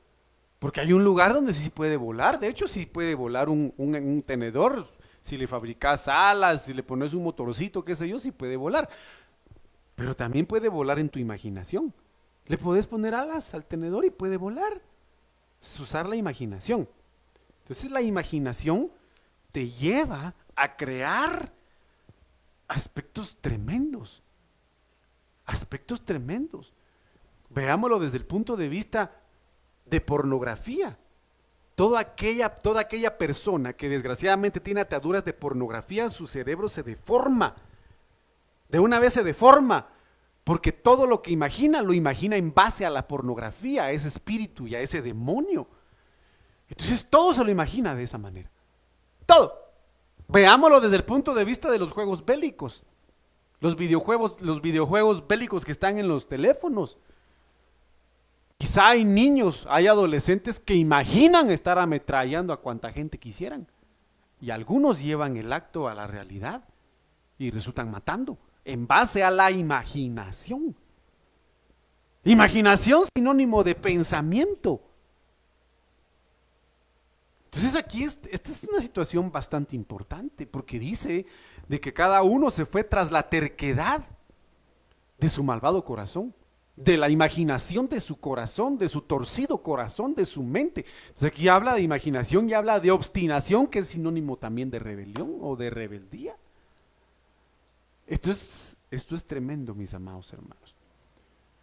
Porque hay un lugar donde sí puede volar. De hecho, sí puede volar un, un tenedor. Si le fabricas alas, si le pones un motorcito, qué sé yo, sí puede volar. Pero también puede volar en tu imaginación. Le puedes poner alas al tenedor y puede volar. Es usar la imaginación. Entonces la imaginación te lleva a crear aspectos tremendos. Aspectos tremendos. Veámoslo desde el punto de vista de pornografía. Toda aquella, toda aquella persona que desgraciadamente tiene ataduras de pornografía, su cerebro se deforma. De una vez se deforma. Porque todo lo que imagina lo imagina en base a la pornografía, a ese espíritu y a ese demonio. Entonces todo se lo imagina de esa manera. Veámoslo desde el punto de vista de los juegos bélicos. Los videojuegos, los videojuegos bélicos que están en los teléfonos. Quizá hay niños, hay adolescentes que imaginan estar ametrallando a cuanta gente quisieran. Y algunos llevan el acto a la realidad y resultan matando en base a la imaginación. Imaginación sinónimo de pensamiento. Entonces aquí esta es una situación bastante importante porque dice de que cada uno se fue tras la terquedad de su malvado corazón de la imaginación de su corazón, de su torcido corazón, de su mente. Entonces aquí habla de imaginación y habla de obstinación, que es sinónimo también de rebelión o de rebeldía. Esto es, esto es tremendo, mis amados hermanos.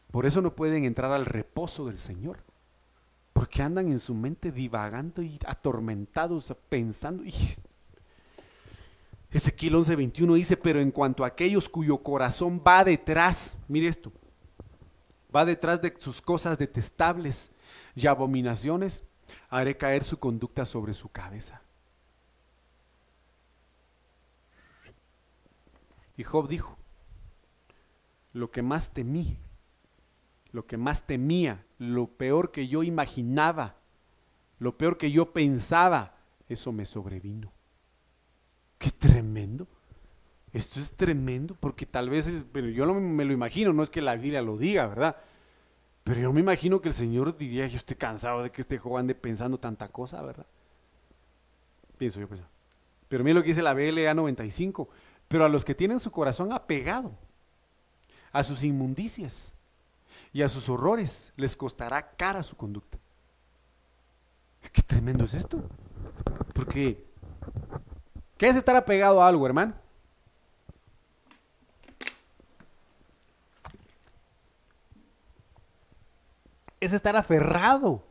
Por eso no pueden entrar al reposo del Señor. Porque andan en su mente divagando y atormentados, pensando. Y Ezequiel 11:21 dice, pero en cuanto a aquellos cuyo corazón va detrás, mire esto, va detrás de sus cosas detestables y abominaciones, haré caer su conducta sobre su cabeza. Y Job dijo, lo que más temí, lo que más temía, lo peor que yo imaginaba, lo peor que yo pensaba, eso me sobrevino. Qué tremendo. Esto es tremendo porque tal vez, pero yo no me lo imagino, no es que la Biblia lo diga, ¿verdad? Pero yo me imagino que el Señor diría, yo estoy cansado de que este joven ande pensando tanta cosa, ¿verdad? Pienso yo, pues. Pero mira lo que dice la BLA 95. Pero a los que tienen su corazón apegado a sus inmundicias y a sus horrores, les costará cara su conducta. Qué tremendo es esto. Porque, ¿qué es estar apegado a algo, hermano? es estar aferrado.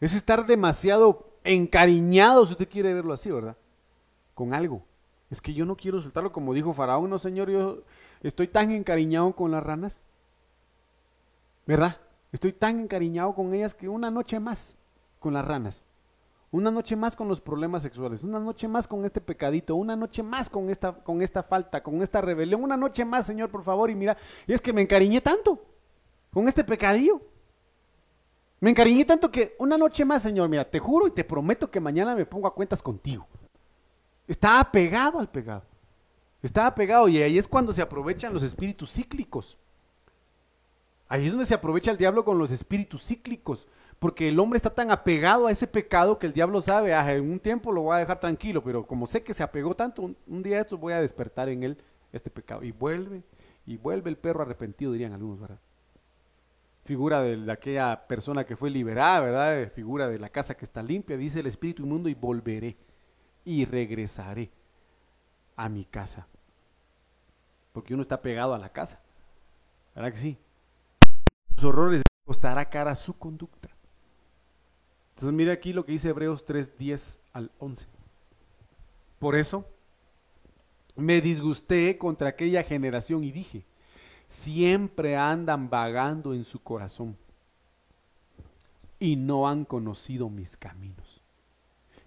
Es estar demasiado encariñado, si usted quiere verlo así, ¿verdad? Con algo. Es que yo no quiero soltarlo, como dijo Faraón, no señor, yo estoy tan encariñado con las ranas. ¿Verdad? Estoy tan encariñado con ellas que una noche más con las ranas. Una noche más con los problemas sexuales, una noche más con este pecadito, una noche más con esta, con esta falta, con esta rebelión, una noche más, Señor, por favor, y mira, y es que me encariñé tanto con este pecadillo. Me encariñé tanto que una noche más, Señor, mira, te juro y te prometo que mañana me pongo a cuentas contigo. Estaba pegado al pegado. Estaba pegado y ahí es cuando se aprovechan los espíritus cíclicos. Ahí es donde se aprovecha el diablo con los espíritus cíclicos. Porque el hombre está tan apegado a ese pecado que el diablo sabe, ah, en un tiempo lo voy a dejar tranquilo, pero como sé que se apegó tanto, un, día de estos voy a despertar en él este pecado. Y vuelve, y vuelve el perro arrepentido, dirían algunos, ¿verdad? figura de aquella persona que fue liberada, ¿verdad? Figura de la casa que está limpia, dice el espíritu inmundo, y volveré y regresaré a mi casa. Porque uno está pegado a la casa. ¿Verdad que sí? Sus horrores costará cara su conducta. Entonces mira aquí lo que dice Hebreos 3, 10 al 11. Por eso me disgusté contra aquella generación y dije, siempre andan vagando en su corazón y no han conocido mis caminos.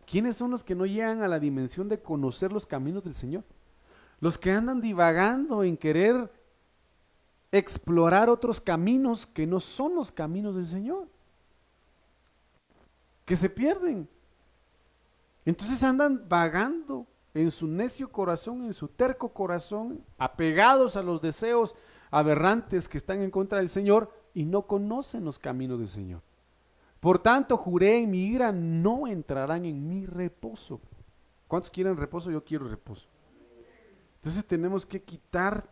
¿Quiénes son los que no llegan a la dimensión de conocer los caminos del Señor? Los que andan divagando en querer explorar otros caminos que no son los caminos del Señor. Que se pierden. Entonces andan vagando en su necio corazón, en su terco corazón, apegados a los deseos aberrantes que están en contra del Señor y no conocen los caminos del Señor. Por tanto, juré en mi ira, no entrarán en mi reposo. ¿Cuántos quieren reposo? Yo quiero reposo. Entonces tenemos que quitar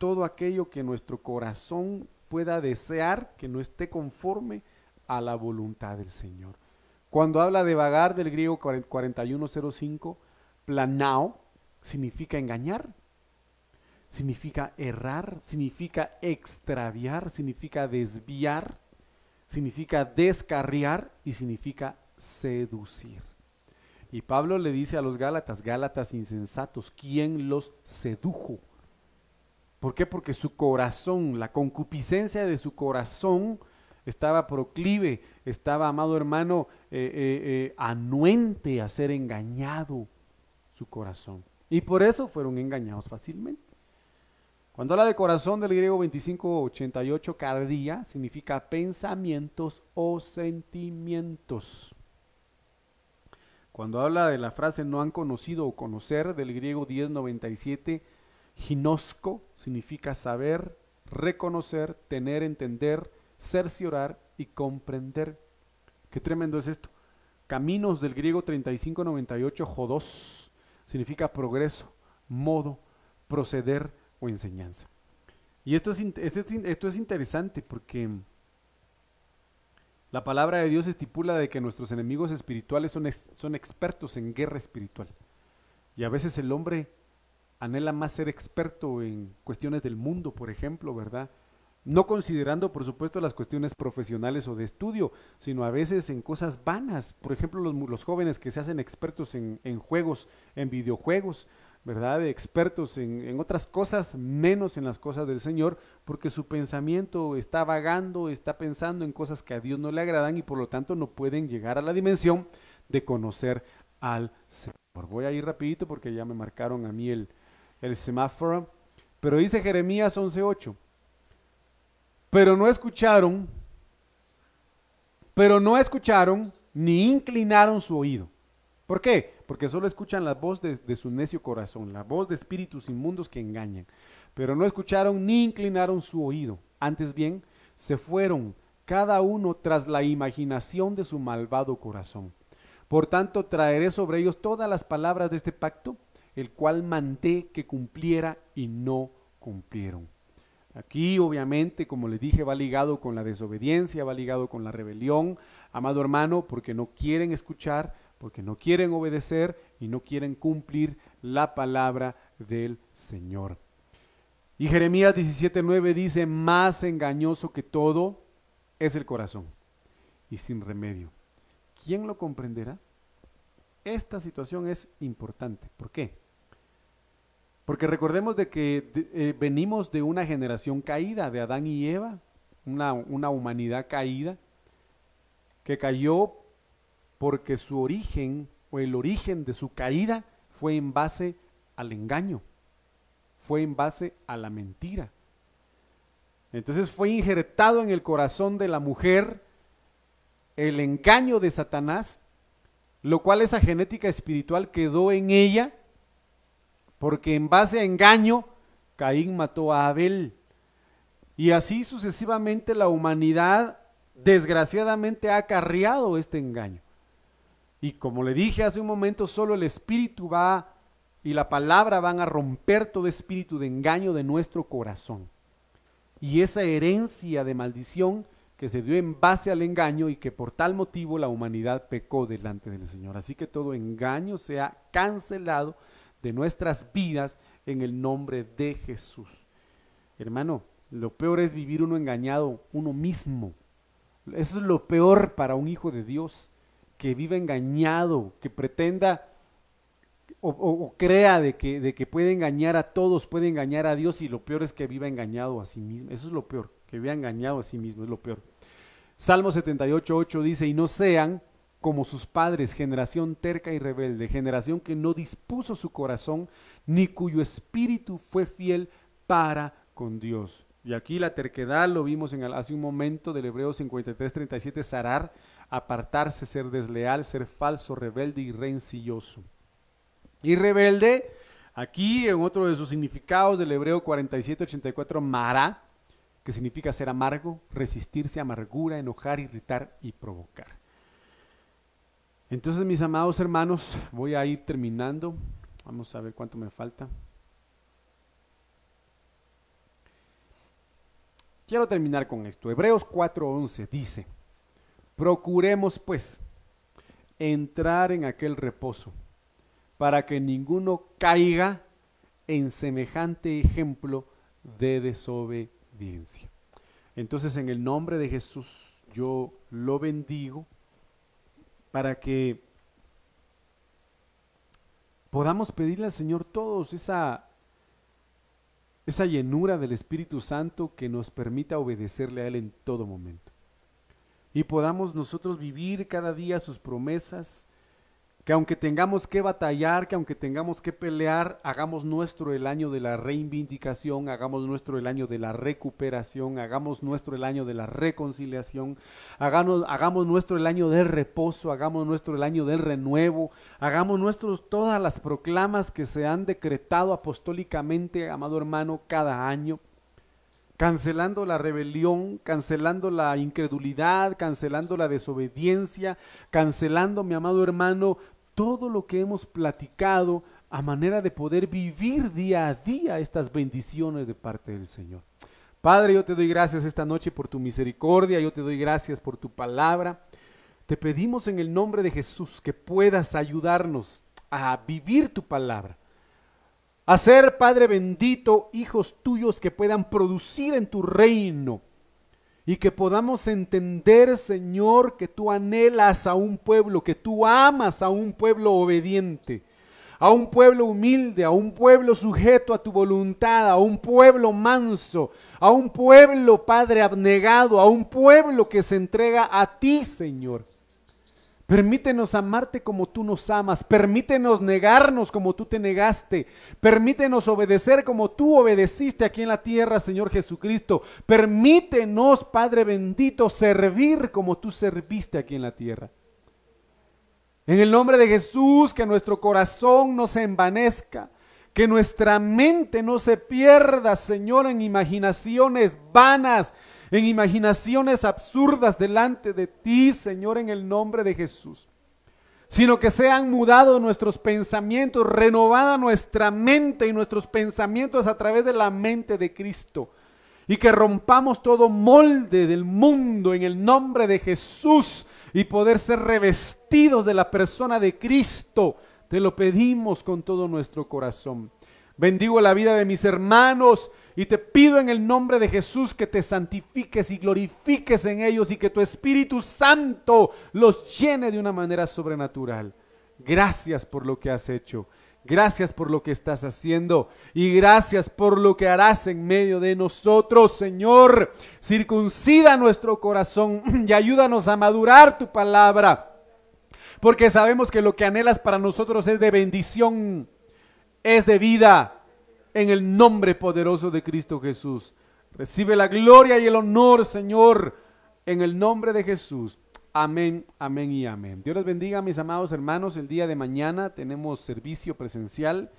todo aquello que nuestro corazón pueda desear, que no esté conforme a la voluntad del Señor. Cuando habla de vagar del griego 4105, planao significa engañar, significa errar, significa extraviar, significa desviar, significa descarriar y significa seducir. Y Pablo le dice a los Gálatas, Gálatas insensatos, ¿quién los sedujo? ¿Por qué? Porque su corazón, la concupiscencia de su corazón estaba proclive, estaba, amado hermano, eh, eh, eh, anuente a ser engañado su corazón. Y por eso fueron engañados fácilmente. Cuando habla de corazón del griego 2588, cardía significa pensamientos o sentimientos. Cuando habla de la frase no han conocido o conocer del griego 1097, ginosco significa saber, reconocer, tener, entender, cerciorar y comprender. Qué tremendo es esto. Caminos del griego 3598, jodos, significa progreso, modo, proceder o enseñanza. Y esto es, esto es interesante porque la palabra de Dios estipula de que nuestros enemigos espirituales son, son expertos en guerra espiritual. Y a veces el hombre anhela más ser experto en cuestiones del mundo, por ejemplo, ¿verdad? No considerando, por supuesto, las cuestiones profesionales o de estudio, sino a veces en cosas vanas. Por ejemplo, los, jóvenes que se hacen expertos en, en juegos, en videojuegos, ¿verdad? De expertos en, otras cosas, menos en las cosas del Señor, porque su pensamiento está vagando, está pensando en cosas que a Dios no le agradan y por lo tanto no pueden llegar a la dimensión de conocer al Señor. Voy a ir rapidito porque ya me marcaron a mí el, el semáforo, pero dice Jeremías 11.8, pero no escucharon, pero no escucharon ni inclinaron su oído. ¿Por qué? porque solo escuchan la voz de, su necio corazón, la voz de espíritus inmundos que engañan, pero no escucharon ni inclinaron su oído, antes bien se fueron cada uno tras la imaginación de su malvado corazón. Por tanto, traeré sobre ellos todas las palabras de este pacto, el cual mandé que cumpliera y no cumplieron. Aquí, obviamente, como les dije, va ligado con la desobediencia, va ligado con la rebelión, amado hermano, porque no quieren escuchar, porque no quieren obedecer y no quieren cumplir la palabra del Señor. Y Jeremías 17:9 dice, más engañoso que todo es el corazón y sin remedio. ¿Quién lo comprenderá? Esta situación es importante. ¿Por qué? Porque recordemos de que eh, venimos de una generación caída, de Adán y Eva, una, una humanidad caída, que cayó porque su origen o el origen de su caída fue en base al engaño, fue en base a la mentira. Entonces fue injertado en el corazón de la mujer el engaño de Satanás, lo cual esa genética espiritual quedó en ella, porque en base a engaño Caín mató a Abel. Y así sucesivamente la humanidad desgraciadamente ha acarreado este engaño. Y como le dije hace un momento, solo el Espíritu va y la palabra van a romper todo espíritu de engaño de nuestro corazón. Y esa herencia de maldición que se dio en base al engaño y que por tal motivo la humanidad pecó delante del Señor. Así que todo engaño sea cancelado de nuestras vidas en el nombre de Jesús. Hermano, lo peor es vivir uno engañado, uno mismo. Eso es lo peor para un hijo de Dios que viva engañado, que pretenda o, crea de que, de que puede engañar a todos, puede engañar a Dios y lo peor es que viva engañado a sí mismo. Eso es lo peor, que viva engañado a sí mismo, es lo peor. Salmo 78, 8 dice, y no sean como sus padres, generación terca y rebelde, generación que no dispuso su corazón, ni cuyo espíritu fue fiel para con Dios. Y aquí la terquedad lo vimos en hace un momento del Hebreo 53, 37, Sarar, apartarse, ser desleal, ser falso, rebelde y rencilloso. Y rebelde, aquí en otro de sus significados del Hebreo 4784, mara, que significa ser amargo, resistirse, amargura, enojar, irritar y provocar. Entonces, mis amados hermanos, voy a ir terminando. Vamos a ver cuánto me falta. Quiero terminar con esto. Hebreos 4:11 dice, Procuremos pues entrar en aquel reposo, para que ninguno caiga en semejante ejemplo de desobediencia. Entonces en el nombre de Jesús yo lo bendigo para que podamos pedirle al Señor todos esa, esa llenura del Espíritu Santo que nos permita obedecerle a Él en todo momento. Y podamos nosotros vivir cada día sus promesas, que aunque tengamos que batallar, que aunque tengamos que pelear, hagamos nuestro el año de la reivindicación, hagamos nuestro el año de la recuperación, hagamos nuestro el año de la reconciliación, hagamos, nuestro el año del reposo, hagamos nuestro el año del renuevo, hagamos nuestros todas las proclamas que se han decretado apostólicamente, amado hermano, cada año cancelando la rebelión, cancelando la incredulidad, cancelando la desobediencia, cancelando, mi amado hermano, todo lo que hemos platicado a manera de poder vivir día a día estas bendiciones de parte del Señor. Padre, yo te doy gracias esta noche por tu misericordia, yo te doy gracias por tu palabra. Te pedimos en el nombre de Jesús que puedas ayudarnos a vivir tu palabra Hacer, Padre bendito, hijos tuyos que puedan producir en tu reino. Y que podamos entender, Señor, que tú anhelas a un pueblo, que tú amas a un pueblo obediente, a un pueblo humilde, a un pueblo sujeto a tu voluntad, a un pueblo manso, a un pueblo, Padre, abnegado, a un pueblo que se entrega a ti, Señor. Permítenos amarte como tú nos amas. Permítenos negarnos como tú te negaste. Permítenos obedecer como tú obedeciste aquí en la tierra, Señor Jesucristo. Permítenos, Padre bendito, servir como tú serviste aquí en la tierra. En el nombre de Jesús, que nuestro corazón no se envanezca. Que nuestra mente no se pierda, Señor, en imaginaciones vanas en imaginaciones absurdas delante de ti, Señor, en el nombre de Jesús. Sino que sean mudados nuestros pensamientos, renovada nuestra mente y nuestros pensamientos a través de la mente de Cristo. Y que rompamos todo molde del mundo en el nombre de Jesús y poder ser revestidos de la persona de Cristo. Te lo pedimos con todo nuestro corazón. Bendigo la vida de mis hermanos y te pido en el nombre de Jesús que te santifiques y glorifiques en ellos y que tu Espíritu Santo los llene de una manera sobrenatural. Gracias por lo que has hecho. Gracias por lo que estás haciendo y gracias por lo que harás en medio de nosotros, Señor. Circuncida nuestro corazón y ayúdanos a madurar tu palabra, porque sabemos que lo que anhelas para nosotros es de bendición, es de vida, en el nombre poderoso de Cristo Jesús. Recibe la gloria y el honor, Señor, en el nombre de Jesús. Amén, amén y amén. Dios les bendiga, mis amados hermanos. El día de mañana tenemos servicio presencial.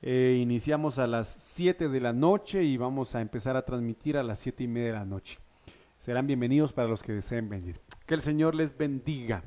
Eh, iniciamos a las 7 de la noche y vamos a empezar a transmitir a las 7 y media de la noche. Serán bienvenidos para los que deseen venir. Que el Señor les bendiga.